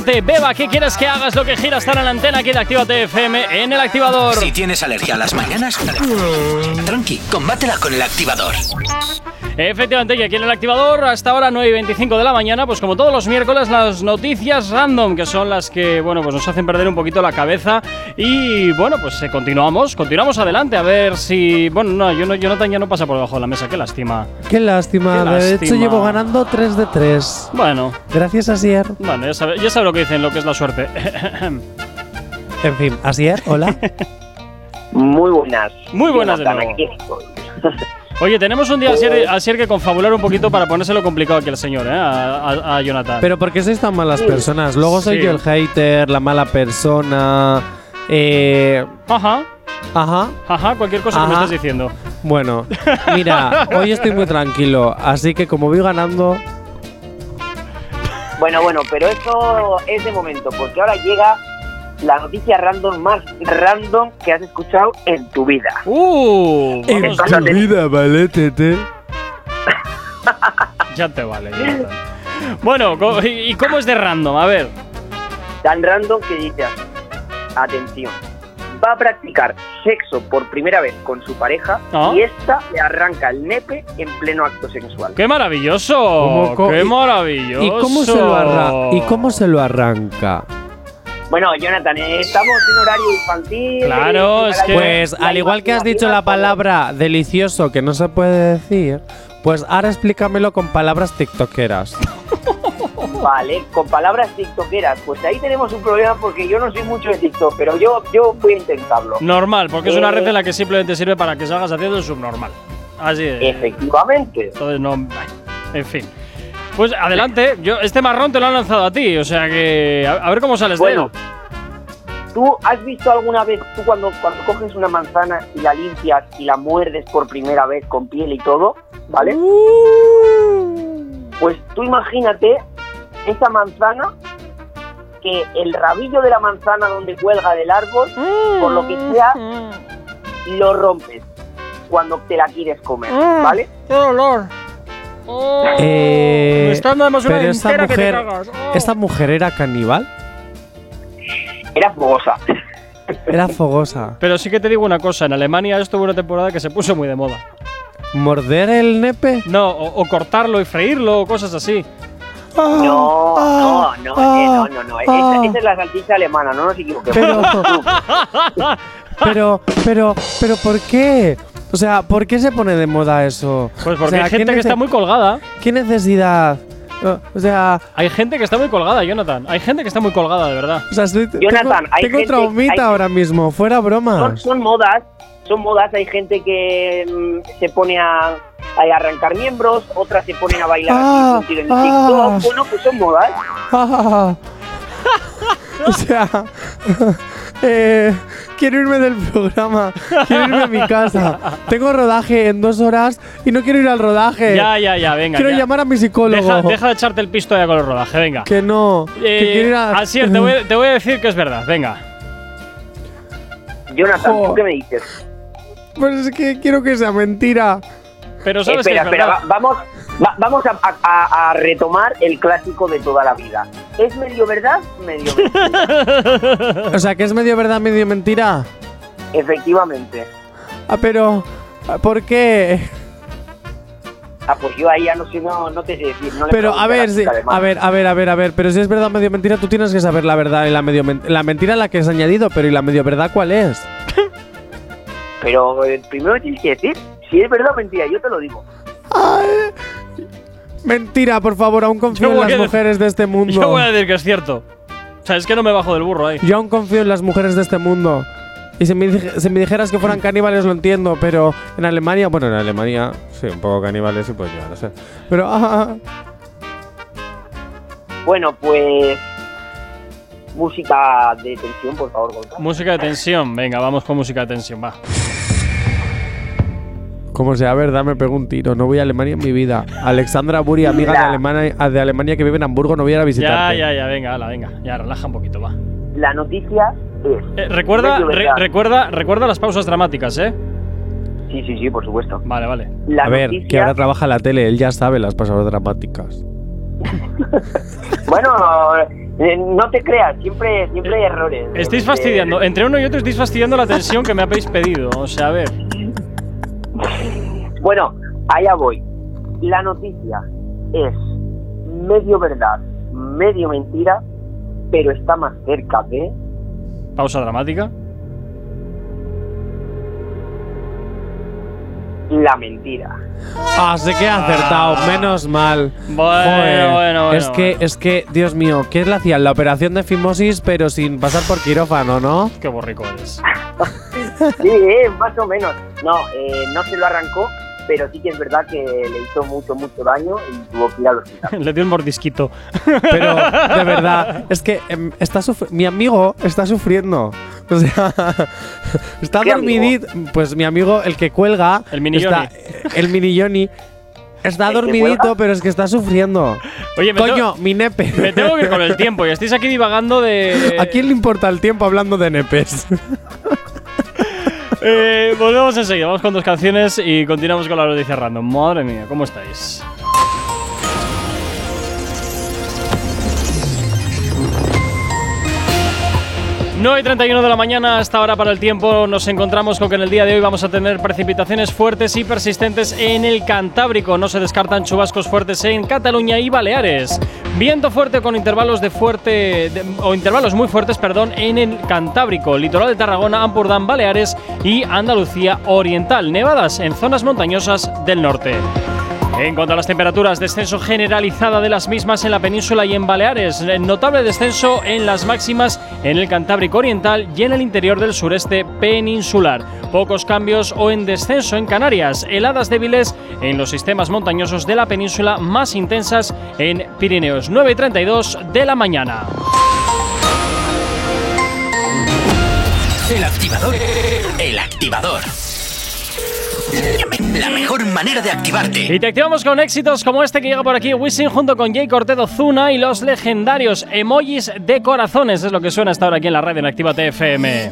S23: Beba, ¿qué quieres que
S1: hagas? Lo que gira estar en la antena aquí de Actívate FM en el activador.
S4: Si tienes alergia a las mañanas, tranqui, combátela con el activador.
S1: Efectivamente, y aquí en el activador, hasta ahora 9 y 25 de la mañana, pues como todos los miércoles, las noticias random, que son las que, bueno, pues nos hacen perder un poquito la cabeza. Y bueno, pues eh, continuamos, continuamos adelante, a ver si. Bueno, no, yo no, Jonathan ya no pasa por debajo de la mesa, qué lástima.
S2: Qué lástima.
S1: Qué
S2: De hecho, llevo ganando 3 de 3.
S1: Bueno,
S2: Gracias, Asier.
S1: bueno, ya sabe, ya sabe lo que dicen, lo que es la suerte.
S2: En fin, Asier, hola.
S3: Muy buenas.
S1: Muy buenas de
S3: Jonathan,
S1: nuevo.
S3: aquí estoy.
S1: Oye, tenemos un día Asier, Asier que confabular un poquito para ponérselo complicado aquí al señor, ¿eh? A, a- a Jonathan.
S2: Pero ¿por qué sois tan malas personas? Luego soy
S1: Sí.
S2: yo el hater, la mala persona. Eh,
S1: Ajá.
S2: Ajá.
S1: Ajá, cualquier cosa que me
S2: Ajá.
S1: estés diciendo.
S2: Bueno, mira, hoy estoy muy tranquilo, así que como voy ganando,
S3: Bueno, bueno, pero eso es de momento, porque ahora llega la noticia random más random que has escuchado en tu vida.
S1: ¡Uh!
S2: en tu vida, ¿vale, Tete?
S1: Ya te vale. Bueno, ¿y cómo es de random? A ver.
S3: Tan random que dice así. Atención. Va a practicar sexo por primera vez con su pareja
S1: Ah.
S3: y esta le arranca el nepe en pleno acto sexual.
S1: ¡Qué maravilloso!
S2: ¿Cómo co-
S1: ¡Qué
S2: y-
S1: maravilloso!
S2: ¿Y cómo se lo, arra- ¿Y cómo se lo arranca?
S3: Bueno, Jonathan, eh, estamos en horario infantil.
S1: Claro,
S3: eh,
S1: es que-
S2: Pues al igual que has dicho la palabra delicioso que no se puede decir, pues ahora explícamelo con palabras tiktokeras.
S3: Vale, con palabras tiktokeras. Pues ahí tenemos un problema porque yo no soy mucho de TikTok, pero yo, yo voy a intentarlo.
S1: Normal, porque es una
S3: Eh.
S1: red en la que simplemente sirve para que salgas haciendo el subnormal. Así es.
S3: Efectivamente.
S1: Entonces no. En fin. Pues adelante, yo este marrón te lo han lanzado a ti, o sea que. A, a ver cómo sales
S3: Bueno,
S1: de él.
S3: ¿Tú has visto alguna vez, tú cuando, cuando coges una manzana y la limpias y la muerdes por primera vez con piel y todo, ¿vale? Pues tú imagínate esa manzana que el rabillo de la manzana donde cuelga del árbol, por lo que sea, lo rompes cuando te la quieres comer, ¿vale?
S1: ¡Qué dolor!
S2: Eh,
S1: me está dando además una
S2: pero esta
S1: entera que te
S2: mujer,
S1: cagas. Oh.
S2: ¿esta mujer era caníbal?
S3: Era fogosa.
S2: Era fogosa.
S1: Pero sí que te digo una cosa, en Alemania esto hubo una temporada que se puso muy de moda.
S2: ¿Morder el nepe?
S1: No, o, o cortarlo y freírlo o cosas así.
S3: No, no, no,
S2: ah,
S3: eh, no, no, no. Esa, esa es la salchicha alemana, no nos equivoquemos.
S2: Pero, pero, pero, pero, ¿por qué? O sea, ¿por qué se pone de moda eso?
S1: Pues porque
S2: O sea,
S1: hay
S2: ¿qué
S1: gente que está muy colgada.
S2: ¿Qué necesidad? O sea,
S1: Hay gente que está muy colgada, Jonathan. Hay gente que está muy colgada, de verdad.
S2: o sea, estoy,
S3: Jonathan,
S2: tengo,
S3: hay
S2: tengo
S3: gente-
S2: traumita
S3: hay-
S2: ahora mismo, fuera
S3: son,
S2: bromas.
S3: son modas, son modas. Hay gente que mm, se pone a, a arrancar miembros, otras se ponen a bailar
S2: Ah,
S3: así, en
S2: ah.
S3: TikTok. Bueno, pues son modas.
S2: Ah. o sea, eh, quiero irme del programa, quiero irme a mi casa. Tengo rodaje en dos horas y no quiero ir al rodaje.
S1: Ya, ya, ya, venga.
S2: quiero
S1: ya.
S2: llamar a mi psicólogo.
S1: Deja, deja de echarte el pisto ya con el rodaje, venga.
S2: Que no, que
S1: Eh,
S2: quiero ir a...
S1: Asier, te voy, te voy a decir que es verdad, venga.
S3: Jonathan,
S2: Jo.
S3: ¿tú qué me dices?
S2: Pues es que quiero que sea mentira.
S1: Pero sabes
S3: espera,
S1: que es
S3: espera, va- vamos, va- vamos a, a- a retomar el clásico de toda la vida. ¿Es medio verdad? Medio mentira.
S2: O sea, que es medio verdad, medio mentira.
S3: Efectivamente.
S2: Ah, pero... ¿Por qué?
S3: Ah, pues yo ahí ya no sé, no, no te sé decir. no le
S2: Pero a ver, sí, a ver, a ver, a ver, a ver, pero si es verdad o medio mentira, tú tienes que saber la verdad y la medio men- la mentira la que has añadido, pero ¿y la medio verdad cuál es?
S3: Pero eh, primero me tienes que decir si es verdad o mentira, yo te lo digo.
S2: Mentira, por favor, aún confío en las mujeres de este mundo.
S1: Yo voy a decir que es cierto. O sea, es que no me bajo del burro ahí.
S2: Yo aún confío en las mujeres de este mundo. Y si me, dij- si me dijeras que fueran caníbales lo entiendo, pero en Alemania, bueno, en Alemania, sí, un poco caníbales y pues ya, no sé. Pero, ah,
S3: Bueno, pues. Música de tensión, por favor, Gonzalo.
S1: Música de tensión. Venga, vamos con música de tensión, va.
S2: como sea verdad, me pego un tiro. No voy a Alemania en mi vida. Alexandra Buri, amiga de Alemania, de Alemania que vive en Hamburgo, no voy a ir a
S1: Ya,
S2: visitarte.
S1: ya, ya, venga, hala, venga. Ya, relaja un poquito, va.
S3: La noticia es.
S1: Eh, recuerda, re- recuerda, recuerda las pausas dramáticas, ¿eh?
S3: Sí, sí, sí, por supuesto.
S1: Vale, vale.
S3: La
S2: a ver,
S3: noticia.
S2: que ahora trabaja en la tele, él ya sabe las pasadas dramáticas.
S3: Bueno, eh, no te creas, siempre, siempre hay errores.
S1: Estáis
S3: Eh,
S1: fastidiando, entre uno y otro estáis fastidiando la tensión que me habéis pedido. O sea, a ver.
S3: Bueno, allá voy. La noticia es medio verdad, medio mentira, pero está más cerca de.
S1: Pausa dramática.
S3: La mentira.
S2: Ah, sé que he acertado, menos mal.
S1: Bueno,
S2: Joder,
S1: bueno, bueno,
S2: Es que, es que, Dios mío, ¿qué le hacían? La operación de fimosis, pero sin pasar por quirófano, ¿no?
S1: Qué borrico eres.
S3: Sí, eh, más o menos. No, eh, no se lo arrancó, pero sí que es verdad que le hizo mucho, mucho daño y tuvo que ir al hospital.
S1: Le dio un mordisquito.
S2: Pero, de verdad, es que em, está mi amigo está sufriendo. O sea, está
S3: ¿Qué
S2: dormidito. Pues mi amigo, el que cuelga.
S1: El mini
S2: está- El mini Johnny. Está
S3: ¿El que
S2: dormidito, pero es que está sufriendo.
S1: Oye, me,
S2: Coño, mi nepe.
S1: me tengo que ir con el tiempo y estáis aquí divagando de.
S2: ¿A quién le importa el tiempo hablando de nepes?
S1: Eh, volvemos enseguida, vamos con dos canciones y continuamos con la noticia random. Madre mía, ¿cómo estáis?
S24: 9 y 31 de la mañana, hasta ahora para el tiempo nos encontramos con que en el día de hoy vamos a tener precipitaciones fuertes y persistentes en el Cantábrico. No se descartan chubascos fuertes en Cataluña y Baleares. Viento fuerte con intervalos de fuerte o intervalos muy fuertes, perdón, en el Cantábrico, litoral de Tarragona, Ampurdán, Baleares y Andalucía Oriental. Nevadas en zonas montañosas del norte. En cuanto a las temperaturas, descenso generalizada de las mismas en la península y en Baleares. Notable descenso en las máximas en el Cantábrico Oriental y en el interior del sureste peninsular. Pocos cambios o en descenso en Canarias. Heladas débiles en los sistemas montañosos de la península, más intensas en Pirineos. 9 y de la mañana.
S4: El activador. El activador la mejor manera de activarte.
S24: Y te activamos con éxitos como este que llega por aquí, Wisin, junto con Jay Cortez Zuna y los legendarios emojis de corazones. Es lo que suena hasta ahora aquí en la radio en Activa TFM.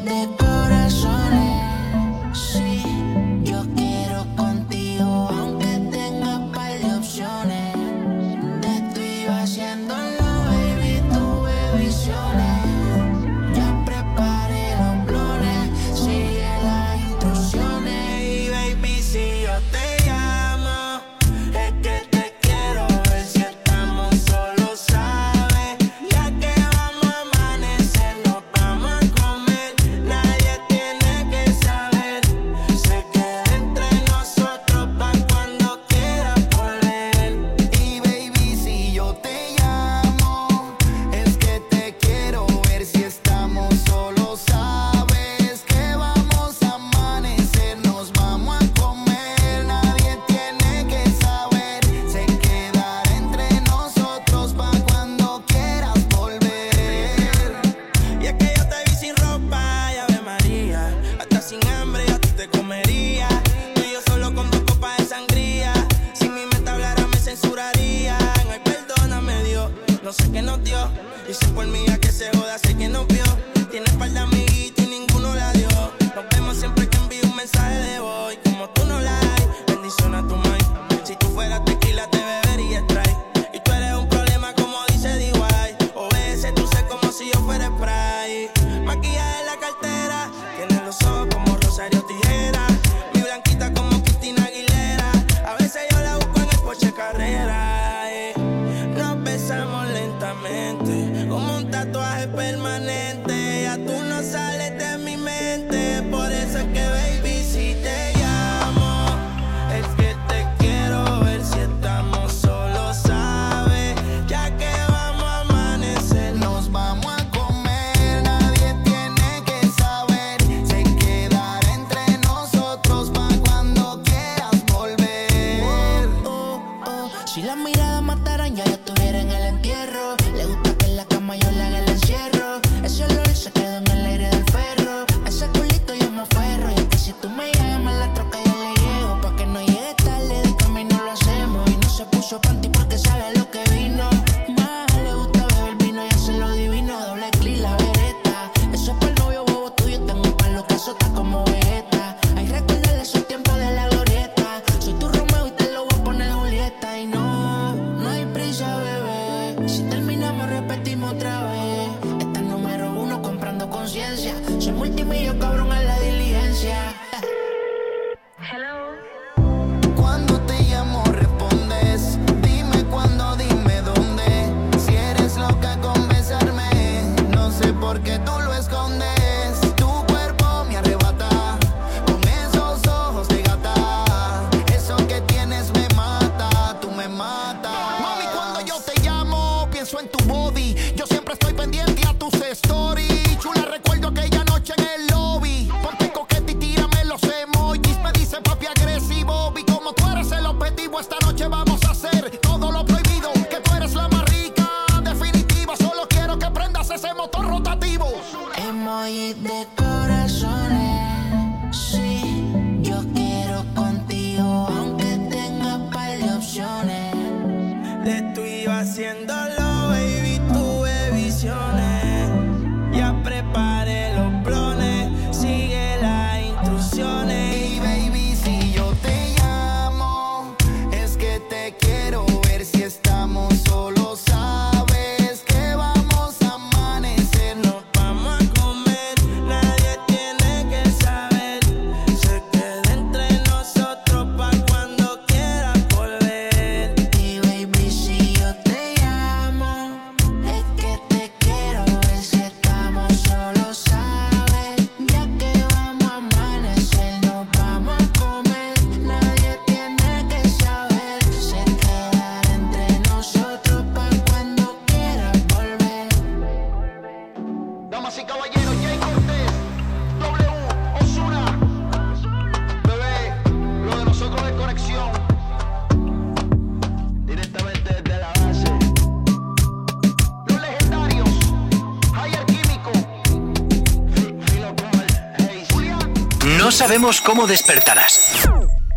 S20: Sabemos cómo despertarás,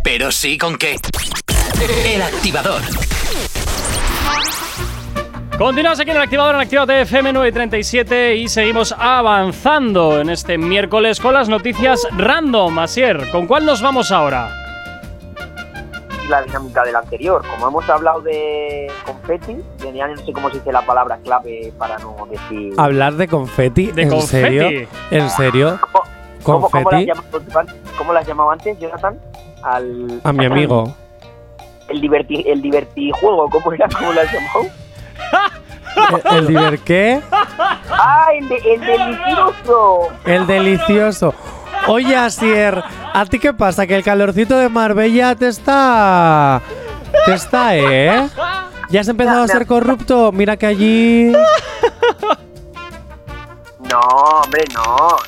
S20: pero sí con qué. El activador.
S1: Continuamos aquí en el activador en Activate FM 937 y seguimos avanzando en este miércoles con las noticias random. Asier, ¿con cuál nos vamos ahora?
S3: la dinámica del anterior. Como hemos hablado de confeti, de- ya no sé cómo se dice la palabra clave para no decir.
S2: Hablar de confeti,
S1: ¿De
S2: ¿en
S1: confeti?
S2: serio? ¿En serio?
S3: ¿Cómo, cómo, las
S2: ¿Confeti?
S3: Cómo las llamaba antes, Jonathan? Al,
S2: A mi amigo.
S3: El, diverti, el divertijuego, ¿cómo era? ¿Cómo las llamó?
S2: ¿El, el diver qué?
S3: ¡Ah, el, de- el delicioso!
S2: El delicioso. Oye, Asier, ¿a ti qué pasa? Que el calorcito de Marbella te está. Te está, ¿eh? ¿Ya has empezado a ser corrupto? Mira que allí.
S3: No, hombre, no,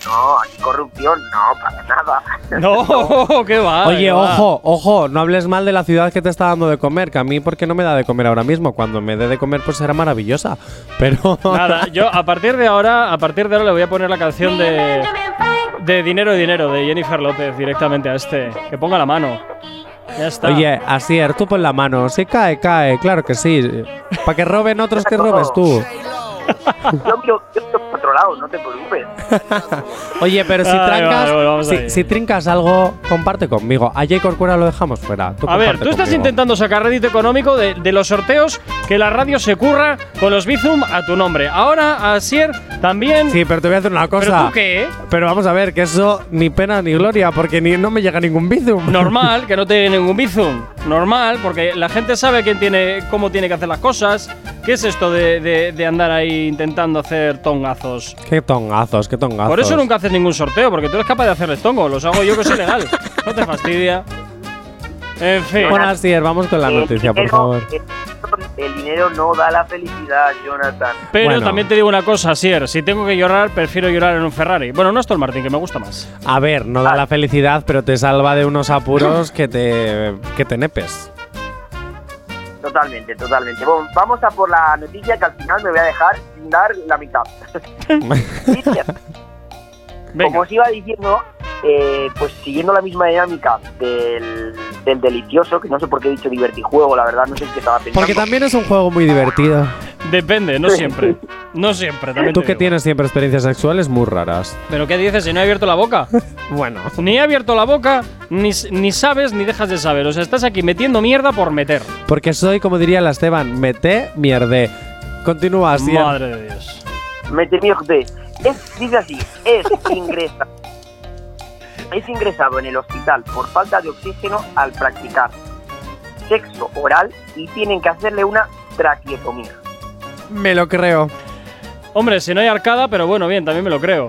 S3: no, aquí corrupción, no, para nada.
S1: No, qué va.
S2: Oye,
S1: qué va.
S2: ojo, ojo, no hables mal de la ciudad que te está dando de comer, que a mí, ¿por qué no me da de comer ahora mismo? Cuando me dé de comer, pues será maravillosa. Pero.
S1: Nada, yo a partir de ahora, a partir de ahora le voy a poner la canción de de Dinero y Dinero de Jennifer López directamente a este. Que ponga la mano. Ya está.
S2: Oye, Asier, tú pon la mano. Si cae, cae, claro que sí. Para que roben otros que robes tú.
S3: Yo miro, otro lado, no te preocupes.
S2: Oye, pero si
S1: Ay,
S2: trancas,
S1: vale, vamos
S2: si, si trincas algo, comparte conmigo. A Jay Corcuera lo dejamos fuera. Tú
S1: A ver, tú estás
S2: conmigo.
S1: intentando sacar rédito económico de, de los sorteos que la radio se curra con los Bizum a tu nombre. Ahora, Asier, también.
S2: Sí, pero te voy a decir una cosa.
S1: ¿Pero tú qué?
S2: Pero vamos a ver, que eso ni pena ni gloria, porque ni, no me llega ningún bizum.
S1: Normal, que no te dé ningún Bizum. Normal, porque la gente sabe quién tiene, cómo tiene que hacer las cosas. ¿Qué es esto de, de- de andar ahí intentando hacer tongazos?
S2: Qué tongazos, qué tongazos.
S1: Por eso nunca haces ningún sorteo, porque tú eres capaz de hacerles tongo. Los hago yo que soy legal. No te fastidia. En fin.
S2: Bueno, Asier, vamos con la
S3: El
S2: noticia, por
S3: dinero-
S2: favor.
S3: El, dinero no da la felicidad, Jonathan.
S1: Pero
S2: Bueno.
S1: también te digo una cosa, Sier. Si tengo que llorar, prefiero llorar en un Ferrari. Bueno, no Aston Martin, que me gusta más.
S2: A ver, no
S1: Ah.
S2: da la felicidad, pero te salva de unos apuros que te, que te nepes.
S3: Totalmente, totalmente. Bueno, vamos a por la noticia que al final me voy a dejar dar la mitad. Como os iba diciendo, eh, pues siguiendo la misma dinámica del, del delicioso, que no sé por qué he dicho divertijuego, la verdad, no sé qué estaba pensando.
S2: Porque también es un juego muy divertido.
S1: Depende, no siempre. No siempre, también
S2: Tú que
S1: digo.
S2: tienes siempre experiencias sexuales muy raras.
S1: ¿Pero qué dices si no he abierto la boca?
S2: Bueno.
S1: Ni he abierto la boca, ni, s- ni sabes ni dejas de saber. O sea, estás aquí metiendo mierda por meter.
S2: Porque soy, como diría la Esteban, mete mierde. Continúa así.
S1: Madre de Dios.
S3: Metemirte. Es, dice así, es ingresa. Es ingresado en el hospital por falta de oxígeno al practicar sexo oral y tienen que hacerle una traqueotomía.
S2: Me lo creo.
S1: Hombre, si no hay arcada, pero bueno, bien, también me lo creo.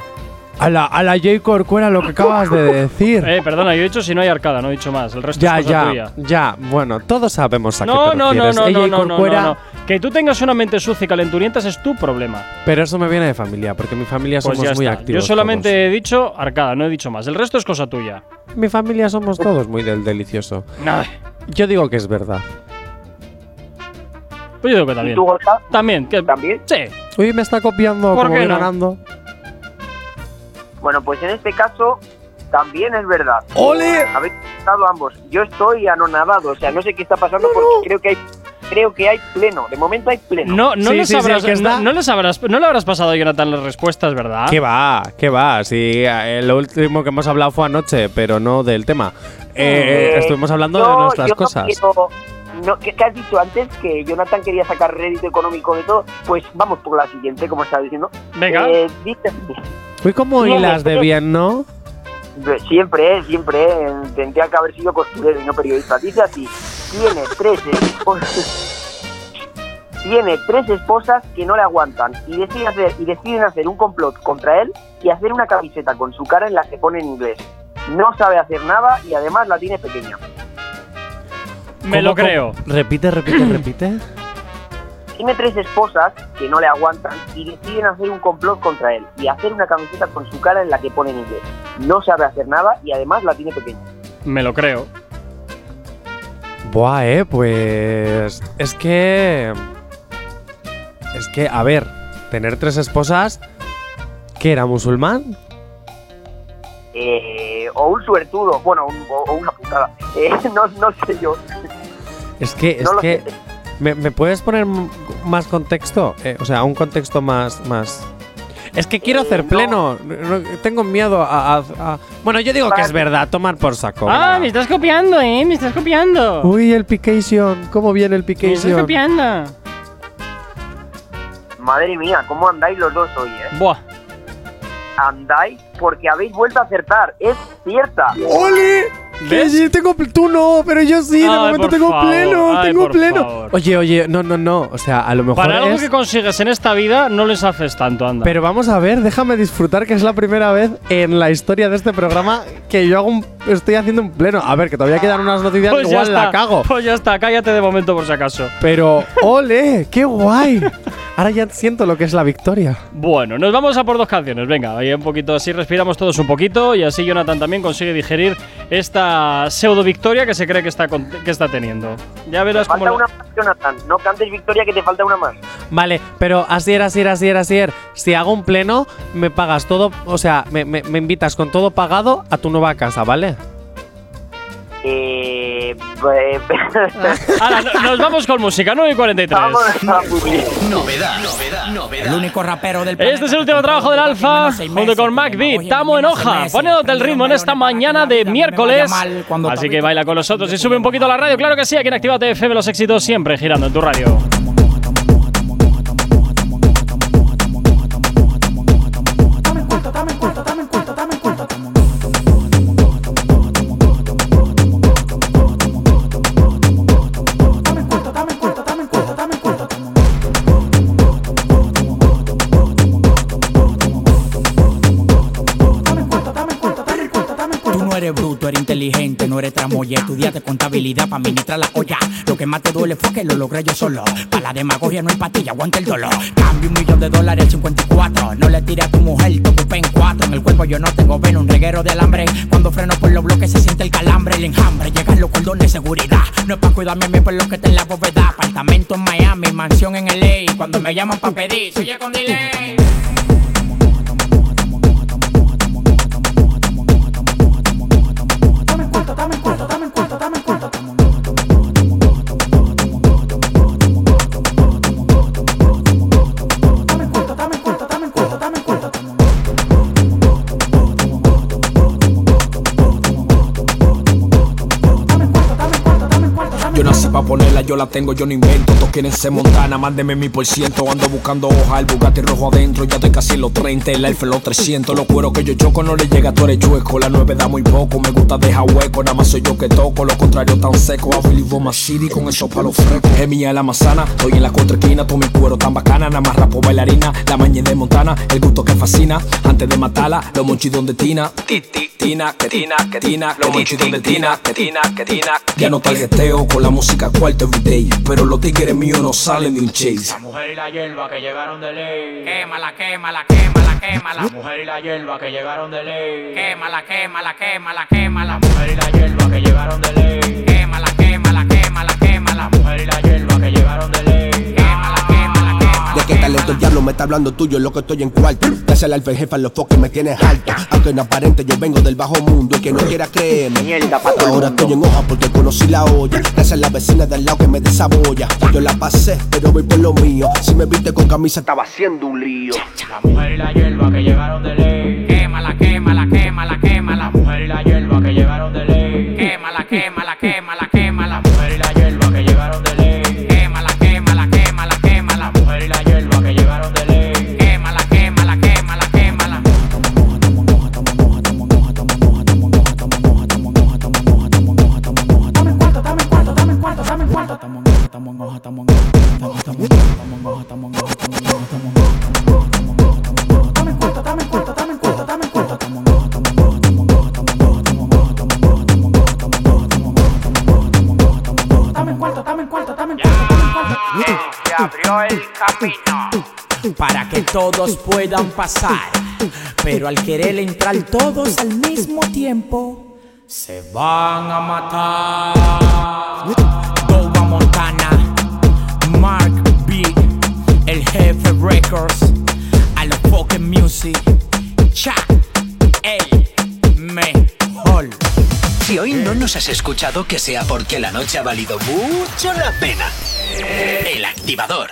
S2: A la, a la J. Corcuera lo que acabas de decir.
S1: Eh, perdona, yo he dicho si no hay arcada, no he dicho más. El resto
S2: ya,
S1: es cosa
S2: ya,
S1: tuya.
S2: ya. Bueno, todos sabemos a
S1: No,
S2: qué te
S1: no, no,
S2: refieres.
S1: no, no, no, no,
S2: Corcuera-
S1: no, no. Que tú tengas una mente sucia y calenturientas es tu problema.
S2: Pero eso me viene de familia, porque mi familia
S1: Pues
S2: somos
S1: ya
S2: muy
S1: está.
S2: activos.
S1: Yo solamente he dicho arcada, no he dicho más. El resto es cosa tuya.
S2: Mi familia somos todos muy del delicioso.
S1: Nada.
S2: Yo digo que es verdad.
S1: Pues yo digo que también.
S3: ¿Y tú, Gorka?
S1: También. Que,
S3: ¿También?
S1: Sí.
S2: Uy, me está copiando
S1: ¿Por
S2: como
S1: qué no?
S2: ganando.
S3: Bueno, pues en este caso también es verdad.
S2: ¡Ole!
S3: Habéis estado ambos. Yo estoy anonadado, o sea, no sé qué está pasando porque creo que hay creo que hay pleno. De momento hay pleno.
S1: No, no,
S2: Sí,
S1: les
S2: sí, sí,
S1: habrás,
S2: el que está-
S1: no, no les habrás, no le habrás pasado a Jonathan las respuestas, ¿verdad?
S2: ¿Qué va? ¿Qué va? Sí, eh, lo último que hemos hablado fue anoche, pero no del tema. Eh,
S3: Eh,
S2: estuvimos hablando
S3: yo-
S2: de nuestras
S3: yo no
S2: cosas.
S3: quiero- no, ¿qué, qué has dicho antes? Que Jonathan quería sacar rédito económico de todo. Pues vamos por la siguiente, como estaba diciendo.
S1: Venga.
S3: Eh, dice
S2: Uy, como
S3: Tiene
S2: hilas de bien, ¿no?
S3: Siempre, eh, siempre. eh, Tendría que haber sido costurero y no periodista. Dice así: tiene tres esposas. Tiene tres esposas que no le aguantan y deciden, hacer, y deciden hacer un complot contra él y hacer una camiseta con su cara en la que pone en inglés. No sabe hacer nada y además la tiene pequeña.
S1: Me
S2: ¿Cómo,
S1: lo creo.
S2: Repite, repite, repite.
S3: Tiene tres esposas que no le aguantan y deciden hacer un complot contra él y hacer una camiseta con su cara en la que pone en inglés. No sabe hacer nada y además la tiene pequeña.
S1: Me lo creo.
S2: Buah, eh, pues. Es que. Es que, a ver, tener tres esposas. ¿Qué era musulmán?
S3: Eh, o un suertudo, bueno, un- o, una putada. Eh, no, no sé yo.
S2: Es que, es
S3: No lo
S2: que.
S3: sé.
S2: ¿Me, me puedes poner más contexto? Eh, o sea, un contexto más. más... Es que quiero
S3: Eh,
S2: hacer
S3: no.
S2: pleno. no- tengo miedo a, a- a- Bueno, yo digo que es verdad, tomar por saco.
S1: Ah, me estás copiando, ¿eh? Me estás copiando.
S2: Uy, el Pication. ¿Cómo viene el
S1: me estás
S2: Pication?
S1: copiando.
S3: Madre mía, ¿cómo andáis los dos hoy, eh?
S1: Buah.
S3: Andáis porque habéis vuelto a acertar. Es cierta.
S2: ¡Ole! Que tengo tú no, pero yo sí, de
S1: Ay,
S2: momento
S1: por
S2: tengo
S1: favor,
S2: pleno,
S1: ay,
S2: tengo
S1: por
S2: pleno.
S1: favor.
S2: Oye, oye, no, no, no, o sea, a lo mejor
S1: Para algo
S2: es-
S1: que consigues en esta vida, no les haces tanto, anda.
S2: Pero vamos a ver, déjame disfrutar que es la primera vez en la historia de este programa que yo hago un, estoy haciendo un pleno. A ver, que todavía quedan unas noticias,
S1: Pues ya
S2: igual la cago.
S1: Pues ya está, cállate de momento por si acaso.
S2: Pero, ole, qué guay. Ahora ya siento lo que es la victoria.
S1: Bueno, nos vamos a por dos canciones. Venga, ahí un poquito así respiramos todos un poquito y así Jonathan también consigue digerir esta pseudo victoria que se cree que está, con- que está teniendo. Ya verás cómo.
S3: Falta
S1: lo-
S3: una más, Jonathan. No cantes victoria que te falta una más.
S2: Vale, pero Asier, Asier, Asier, Asier, si hago un pleno, me pagas todo, o sea, me, me- me invitas con todo pagado a tu nueva casa, ¿vale?
S3: Eh,
S1: Ahora, no- nos vamos con música, 9 y 43.
S3: Vamos a la publi.
S4: Novedad, novedad, novedad.
S11: El único rapero del
S1: Este es el último trabajo del Alfa junto con Mac B. Tamo en hoja, poniéndote el ritmo en esta mañana de miércoles. Así que baila con nosotros y sube un poquito la radio. Claro que sí, aquí en Actívate FM los éxitos siempre girando en tu radio.
S11: No eres inteligente, no eres tramoya. Estudiaste contabilidad para administrar la olla. Lo que más te duele fue que lo logré yo solo. Para la demagogia no hay pastilla, aguanta el dolor. Cambio un millón de dólares al 54. No le tires a tu mujer, te ocupé en cuatro. En el cuerpo yo no tengo veno, un reguero de alambre. Cuando freno por los bloques se siente el calambre, el enjambre. Llegan los cordones de seguridad. No es para cuidarme a mí por lo que está en la bóveda. Apartamento en Miami, mansión en LA. Cuando me llaman para pedir, soy con delay.
S25: Yo yo la tengo, yo no invento. Todos quieren ser montana, mándeme mi por ciento. Ando buscando hoja, el Bugatti rojo adentro. Ya estoy casi los 30, el Alfa los 300. Los cueros que yo choco no le llega, tú eres chueco. La 9 da muy poco, me gusta dejar hueco. Nada más soy yo que toco, lo contrario tan seco. Want my city con esos palos frescos. Es mía la manzana, estoy en la contraesquina. Todo mi cuero tan bacana, nada más rapo bailarina. La mañana de Montana, el gusto que fascina. Antes de matarla, los monchidos de Tina. Ti, ti, Tina, que Tina, que Tina. Los monchidos de Tina, que Tina, que Tina. Ya no tarjeteo con la música cuarto Pero los tigres míos no salen de un chase.
S11: mujer y la hierba que llegaron de ley. Quémala, quémala, quémala, quémala. La mujer y la hierba que llegaron de ley. Quémala, quémala, quémala, quémala. La mujer y la hierba que llegaron de ley.
S26: Qué talento el diablo me está hablando tuyo, lo que estoy en cuarto. Te hace el alfa jefa, los foques me tienes alto. Aunque no aparente, yo vengo del bajo mundo. Y que no quiera creerme, mierda, Ahora estoy en hoja porque conocí la olla. Gracias a la vecina del lado que me desabolla. Yo la pasé, pero voy por lo mío. Si me viste con camisa, estaba haciendo un lío.
S11: La mujer y la hierba que llegaron de ley. Quémala, quémala, quémala, quémala. La mujer y la hierba que llegaron de ley. Quémala, quémala, quémala, quémala. La mujer
S27: para que todos puedan pasar. Pero al querer entrar todos al mismo tiempo, se van a matar. Boba Montana, Mark B, el jefe Records, a los fucking music, cha, el mejor.
S4: Si hoy no nos has escuchado, que sea porque la noche ha valido mucho la pena. El activador.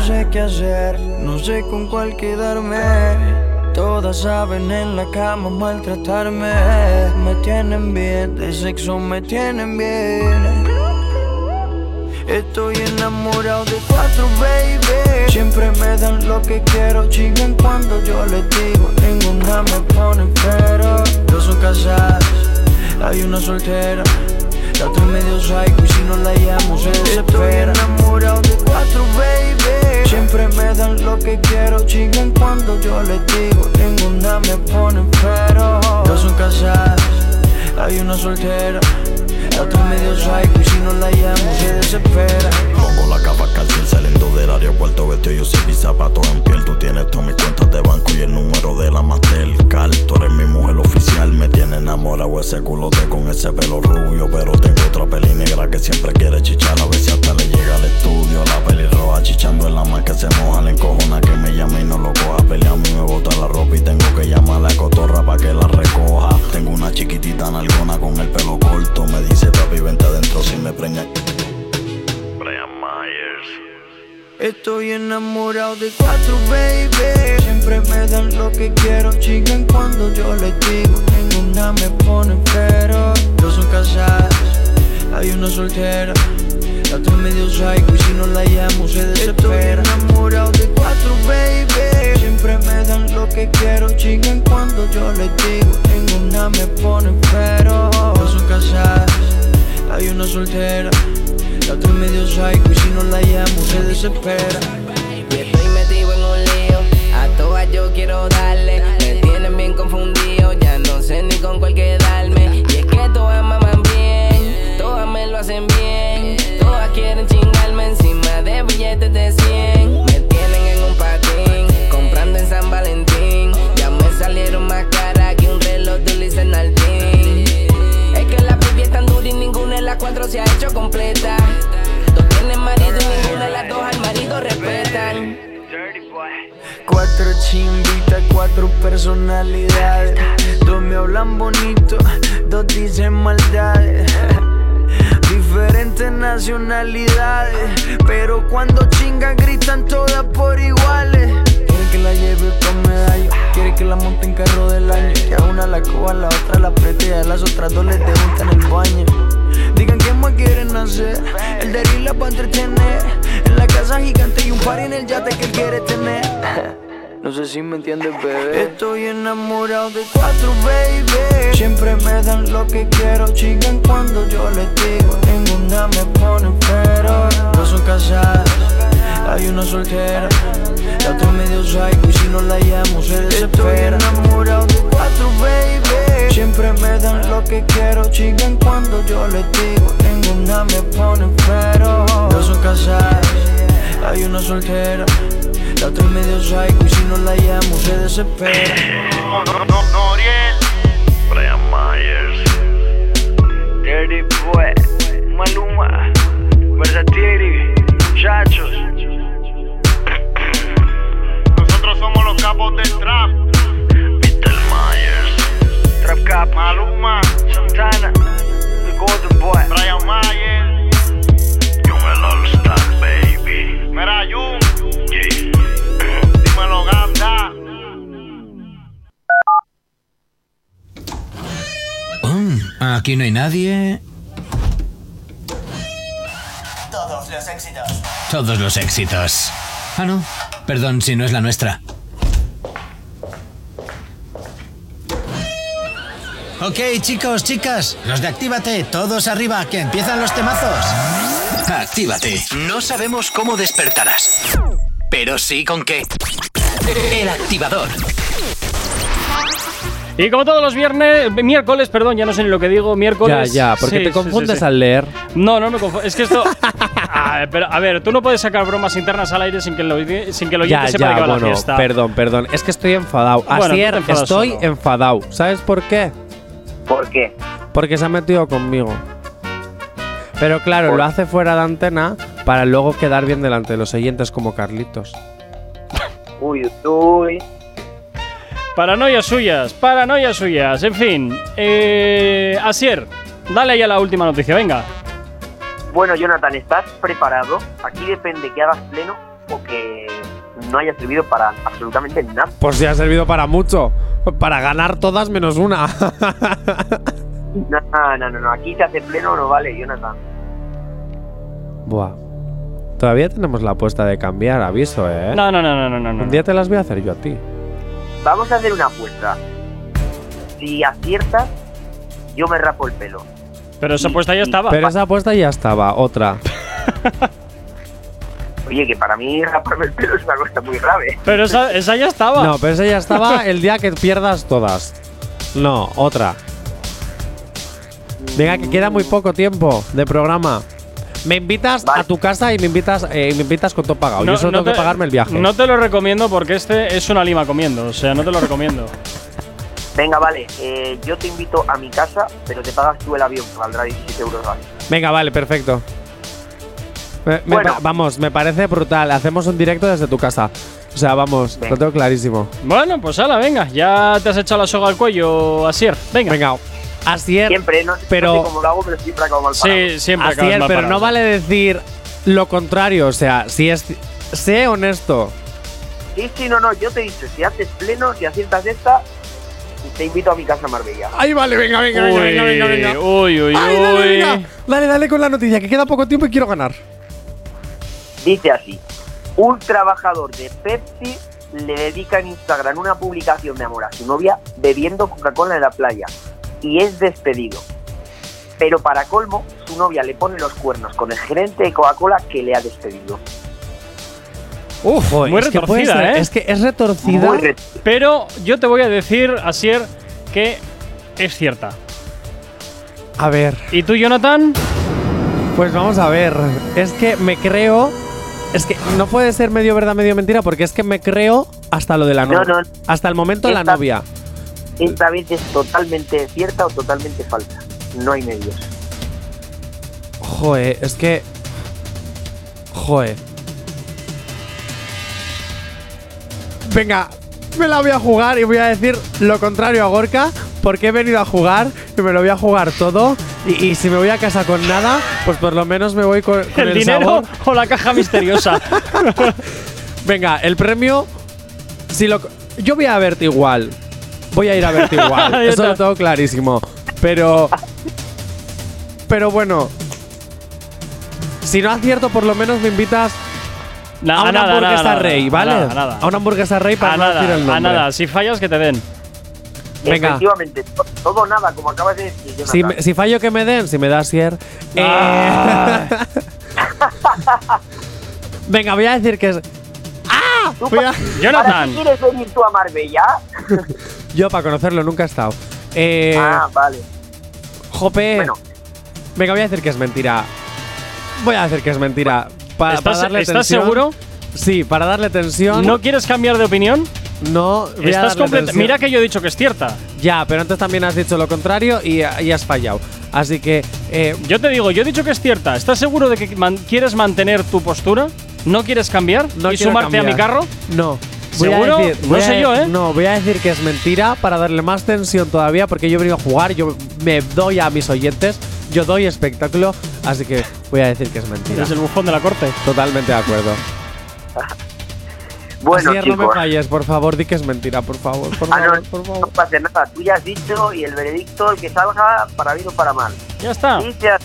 S28: No sé qué hacer, no sé con cuál quedarme. Todas saben en la cama maltratarme. Me tienen bien, de sexo me tienen bien. Estoy enamorado de cuatro, baby. Siempre me dan lo que quiero, chingan cuando yo les digo. Ninguna me pone pero. Dos son casadas, hay una soltera. La otra es medio psycho y si no la llamo se desespera. Estoy enamorado de cuatro, baby. Siempre me dan lo que quiero, chingan cuando yo les digo. Ninguna me pone pero. Dos son casadas, hay una soltera. Es medio psycho y si no la llamo se desespera.
S29: Pongo la capa calcín saliendo del aeropuerto Vestido yo sin mis zapatos en piel. Tú tienes todas mis cuentas de banco y el número de la Mastercard. Tú eres mi mujer oficial Me tiene enamorado ese culote con ese pelo rubio Pero tengo otra peli negra que siempre quiere chichar. A ver si hasta le llega al estudio
S28: soltera. La otra es medio psycho y si no la llamo se desespera. Estoy enamorado de cuatro, baby. Siempre me dan lo que quiero, chingan cuando yo les digo. Ninguna me pone pero. Dos son casadas, hay una soltera. La otra es medio psycho y si no la llamo se desespera.
S15: Y estoy metido en un lío, a todas yo quiero darle. Me tienen bien confundido, ya no sé ni con cuál quedarme. Todas quieren chingarme encima de billetes de 100. Me tienen en un patín, comprando en San Valentín. Ya me salieron más caras que un reloj de Nardín. Es que la pipi es tan dura y ninguna de las cuatro se ha hecho completa. Dos tienen marido y ninguna de las dos al marido respetan.
S28: Cuatro chimbitas, cuatro personalidades. Dos me hablan bonito, dos dicen maldades. Diferentes nacionalidades, pero cuando chingan gritan todas por iguales. Quiere que la lleve con medallo, quiere que la monte en carro del año. Que a una la coja, a la otra la apriete y a las otras dos les en el baño. Digan qué más quieren hacer, el de la para entretener. En la casa gigante y un par en el yate que él quiere tener. No sé si me entiendes, bebé. Estoy enamorado de cuatro, baby. Siempre me dan lo que quiero, chingan cuando yo les digo. Ninguna me pone pero. No son casadas, hay una soltera. La otra medio psycho y si no la llamo se desespera. Estoy enamorado de cuatro, baby. Siempre me dan lo que quiero, chingan cuando yo les digo. Ninguna me pone pero. No son casadas, hay una soltera. La otra medio psycho y si no la llamo se desespera.
S29: Brian Myers
S28: Dirty Boy, Maluma, Versatiri, Chachos. Nosotros somos los capos del trap. Peter Myers, Trap Cap, Maluma, Santana, The Golden Boy, Brian Myers. Yo me lo All Star, baby. Mira, Jun. Yeah. Dímelo,
S4: mm, aquí no hay nadie.
S18: Éxitos.
S4: Todos los éxitos. Ah, no. Perdón si no es la nuestra. Ok, chicos, chicas, los de Actívate, todos arriba, que empiezan los temazos. Actívate.
S20: No sabemos cómo despertarás, pero sí con qué. El activador.
S1: Y como todos los viernes, miércoles, perdón, ya no sé ni lo que digo,
S2: Ya,
S1: miércoles.
S2: ya, porque
S1: Sí,
S2: te
S1: sí,
S2: confundes
S1: sí, sí.
S2: al leer.
S1: No, no me confundo. Es que esto. a, ver, pero, a ver, tú no puedes sacar bromas internas al aire sin que lo, sin que lo oyente
S2: Ya,
S1: sepa de
S2: ya,
S1: qué va la
S2: bueno,
S1: fiesta.
S2: perdón, perdón. Es que estoy enfadado.
S1: Bueno,
S2: Asier,
S1: enfadas
S2: estoy
S1: solo.
S2: enfadado. ¿Sabes por qué?
S3: ¿Por qué?
S2: Porque se ha metido conmigo. Pero claro,
S3: Por-
S2: lo hace fuera de antena para luego quedar bien delante de los oyentes como Carlitos.
S3: Uy, uy.
S1: Paranoias suyas, paranoias suyas. En fin, eh, Asier, dale ahí a la última noticia, venga.
S3: Bueno, Jonathan, ¿estás preparado? Aquí depende que hagas pleno o que no haya servido para absolutamente nada.
S2: Pues si ha servido para mucho. Para ganar todas menos una.
S3: No, no, no, no. Aquí se hace pleno no vale, Jonathan.
S2: Buah. Todavía tenemos la apuesta de cambiar, aviso, ¿eh?
S1: No, no, no, no, no, no. no.
S2: Un día te las voy a hacer yo a ti.
S3: Vamos a hacer una apuesta. Si aciertas, yo me rapo el pelo.
S1: Pero esa apuesta ya estaba.
S2: Pero esa apuesta ya estaba, otra.
S3: Oye, que para mí raparme el pelo es una cosa muy grave.
S1: Pero esa, esa ya estaba.
S2: No, pero esa ya estaba el día que pierdas todas. No, otra. Venga, que queda muy poco tiempo de programa. Me invitas a tu casa y me invitas, eh, me invitas con todo pagado.
S1: No-
S2: Yo solo
S1: no
S2: tengo que
S1: te-
S2: pagarme el viaje.
S1: No te lo recomiendo porque este es una lima comiendo. O sea, no te lo recomiendo.
S3: Venga, vale. eh, yo te invito a mi casa, pero te pagas tú el avión, que valdrá 17 euros. Vale.
S2: Venga, vale, perfecto. Me- me
S3: Bueno.
S2: vamos, me parece brutal. Hacemos un directo desde tu casa. O sea, vamos, lo tengo clarísimo.
S1: Bueno, pues ala, venga. Ya te has echado la soga al cuello, Asier. Venga.
S2: Venga. Asier,
S3: Siempre, no,
S2: pero-
S3: no sé cómo lo hago, pero siempre acabo mal parado.
S1: Sí, siempre
S2: Asier,
S1: mal
S2: pero no vale decir lo contrario. O sea, si es. Sé honesto.
S3: Sí, sí, no, no. Yo te he dicho, si haces pleno, si aciertas esta, te invito a mi casa Marbella.
S2: Ahí vale, venga, venga,
S1: Uy,
S2: venga, venga, venga, venga.
S1: uy, uy,
S2: Ay, dale,
S1: uy.
S2: venga. Dale, dale con la noticia, que queda poco tiempo y quiero ganar.
S3: Dice así: Un trabajador de Pepsi le dedica en Instagram una publicación de amor a su novia bebiendo Coca-Cola en la playa y es despedido. Pero para colmo, su novia le pone los cuernos con el gerente de Coca-Cola que le ha despedido.
S1: Uf,
S2: Joder,
S1: muy
S2: es que
S1: retorcida,
S2: ser-
S1: ¿eh?
S2: Es que es retorcida.
S3: Re-
S1: Pero yo te voy a decir, Asier, que es cierta.
S2: A ver,
S1: ¿Y tú, Jonathan?
S2: pues vamos a ver. Es que me creo. Es que no puede ser medio verdad, medio mentira, porque es que me creo hasta lo de la
S3: No,
S2: novia.
S3: no.
S2: Hasta el momento de la novia.
S3: Esta vez es totalmente cierta o totalmente falsa. No hay medios.
S2: Joder, es que. Joder. Venga, me la voy a jugar y voy a decir lo contrario a Gorka, porque he venido a jugar y me lo voy a jugar todo. Y, y si me voy a casa con nada, pues por lo menos me voy con, con
S1: ¿El,
S2: el,
S1: dinero
S2: sabor.
S1: o la caja misteriosa?
S2: Venga, el premio. Si lo, yo voy a verte igual. Voy a ir a verte igual. Eso lo tengo clarísimo. Pero. Pero bueno. Si no acierto, por lo menos me invitas
S1: Na-
S2: a una
S1: nada,
S2: hamburguesa
S1: nada,
S2: rey,
S1: nada,
S2: ¿vale?
S1: nada, nada.
S2: A una hamburguesa rey para
S1: a
S2: no decir el
S1: nada,
S2: nombre.
S1: a nada. Si fallas, que te den.
S2: Venga.
S3: Efectivamente, to- todo nada, como acabas de decir.
S2: Si, me- si fallo que me den, si me das Sier. eh,
S1: Ah.
S2: Venga, voy a decir que es. ¡Ah!
S3: ¿Tú
S2: Voy a-
S3: pa- ¿Para
S1: Jonathan.
S3: qué quieres venir tú a Marbella?
S2: Yo para conocerlo nunca he estado. Eh,
S3: ah, vale.
S2: Jope.
S3: Bueno.
S2: Venga, voy a decir que es mentira. Voy a decir que es mentira. Pa-
S1: ¿Estás-
S2: para darle
S1: estás
S2: tensión.
S1: seguro?
S2: Sí, para darle tensión.
S1: ¿No quieres cambiar de opinión?
S2: no voy a
S1: Estás
S2: darle
S1: complet-
S2: tensión.
S1: Mira que yo he dicho que es cierta.
S2: Ya, pero antes también has dicho lo contrario y, y has fallado. Así que. eh,
S1: Yo te digo, yo he dicho que es cierta. ¿Estás seguro de que man- quieres mantener tu postura? ¿No quieres cambiar
S2: no
S1: y
S2: quiero
S1: sumarte a mi carro?
S2: No. Voy a
S1: ¿Seguro?
S2: decir-
S1: No
S2: voy a-
S1: sé yo, ¿eh?
S2: No, voy a decir que es mentira para darle más tensión todavía porque yo he venido a jugar, yo me doy a mis oyentes, yo doy espectáculo, así que voy a decir que es mentira.
S1: Eres el bufón de la corte.
S2: Totalmente de acuerdo.
S3: Bueno,
S2: Asier, no me
S3: chicos.
S2: falles, por favor, di que es mentira, por favor, por
S3: Ah,
S2: favor,
S3: no,
S2: por favor.
S3: no pasa nada, tú ya has dicho y el veredicto, el que salga, para bien o para mal.
S1: Ya está.
S3: Dice, así-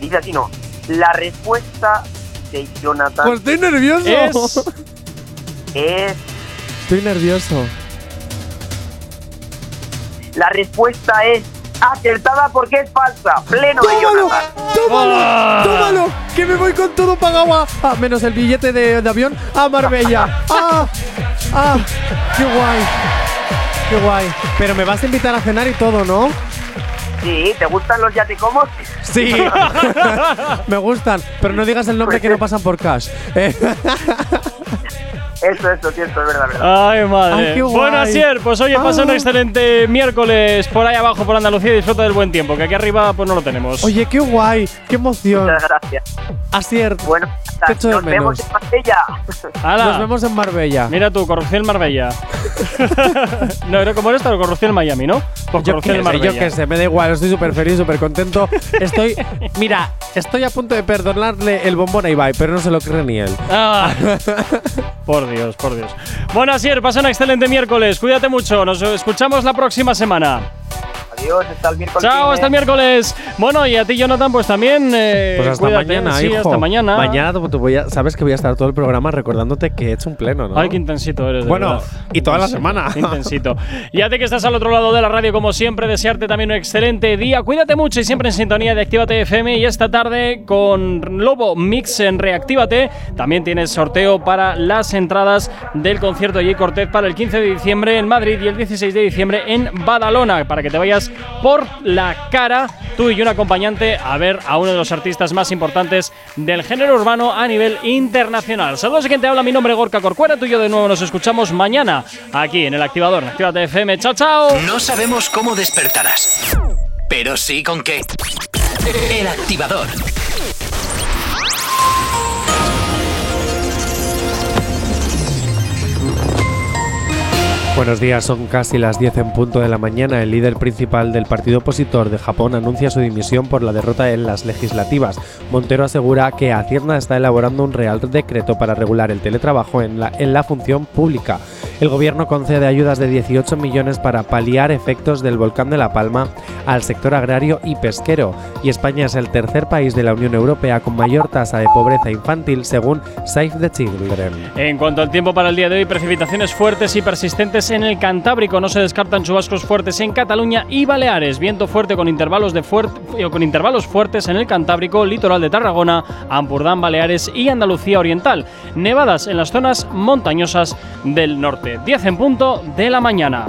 S3: dice así, no. La respuesta de Jonathan
S2: Pues estoy nervioso.
S1: Es-
S3: es...
S2: Estoy nervioso.
S3: La respuesta es acertada porque es falsa. Pleno de
S2: ¡Tómalo!
S3: Jonathan.
S2: ¡Tómalo!
S1: Ah.
S2: ¡Tómalo! ¡Que me voy con todo pagado a, a- menos el billete de, de avión a Marbella! ¡Ah! ¡Ah! ¡Qué guay! ¡Qué guay! Pero me vas a invitar a cenar y todo, ¿no?
S3: Sí, ¿te gustan los yatecomos?
S2: Sí. me gustan, pero no digas el nombre que no pasan por cash. Eh,
S3: Eso, eso, cierto, es verdad, verdad.
S1: Ay, madre.
S2: Ay, qué guay.
S1: bueno, Asier, pues oye, pasa un
S2: Ah.
S1: excelente miércoles por ahí abajo, por Andalucía, y disfruta del buen tiempo, que aquí arriba pues no lo tenemos.
S2: Oye, qué guay, qué emoción.
S3: Muchas gracias.
S2: Asier,
S3: Bueno,
S2: te echo de
S3: nos vemos en Marbella.
S1: ¡Hala!
S2: Nos vemos en Marbella.
S1: Mira tú, corrupción en Marbella. no, era como esta, corrupción en Miami, ¿no? Pues
S2: Yo
S1: corrupción en Marbella.
S2: yo qué sé, me da igual, estoy súper feliz, súper contento. Estoy, mira, estoy a punto de perdonarle el bombón a Ibai, pero no se lo cree ni él.
S1: Ah, por Dios, por Dios. Bueno, Asier, pasa un excelente miércoles. Cuídate mucho. Nos escuchamos la próxima semana.
S3: Adiós, hasta el miércoles.
S1: Chao, hasta el miércoles. Bueno, y a ti, Jonathan, pues también. eh,
S2: Pues hasta
S1: cuídate.
S2: mañana,
S1: sí,
S2: hijo.
S1: hasta mañana.
S2: Mañana te voy a- sabes que voy a estar todo el programa recordándote que he hecho un pleno, ¿no?
S1: Ay, qué intensito eres. de
S2: Bueno,
S1: verdad.
S2: y toda la semana.
S1: Intensito. Y a ti que estás al otro lado de la radio, como siempre, desearte también un excelente día. Cuídate mucho y siempre en sintonía de Actívate FM. Y esta tarde con Lobo Mix en Reactívate. También tienes sorteo para las entradas del concierto de J. Cortez para el 15 de diciembre en Madrid y el 16 de diciembre en Badalona. Para que te vayas por la cara, tú y un acompañante, a ver a uno de los artistas más importantes del género urbano a nivel internacional. Saludos a quien te habla, mi nombre es Gorka Corcuera, tú y yo de nuevo nos escuchamos mañana aquí en el activador, en Actívate FM. Chao, chao.
S20: No sabemos cómo despertarás, pero sí con qué. El activador.
S2: Buenos días, son casi las 10 en punto de la mañana. El líder principal del partido opositor de Japón anuncia su dimisión por la derrota en las legislativas. Montero asegura que Hacienda está elaborando un real decreto para regular el teletrabajo en la, en la función pública. El gobierno concede ayudas de 18 millones para paliar efectos del volcán de La Palma al sector agrario y pesquero. Y España es el tercer país de la Unión Europea con mayor tasa de pobreza infantil según Save the Children.
S1: En cuanto al tiempo para el día de hoy, precipitaciones fuertes y persistentes en el Cantábrico. No se descartan chubascos fuertes en Cataluña y Baleares. Viento fuerte con intervalos, de fuert- eh, con intervalos fuertes en el Cantábrico, litoral de Tarragona, Ampurdán, Baleares y Andalucía Oriental. Nevadas en las zonas montañosas del norte. 10 en punto de la mañana.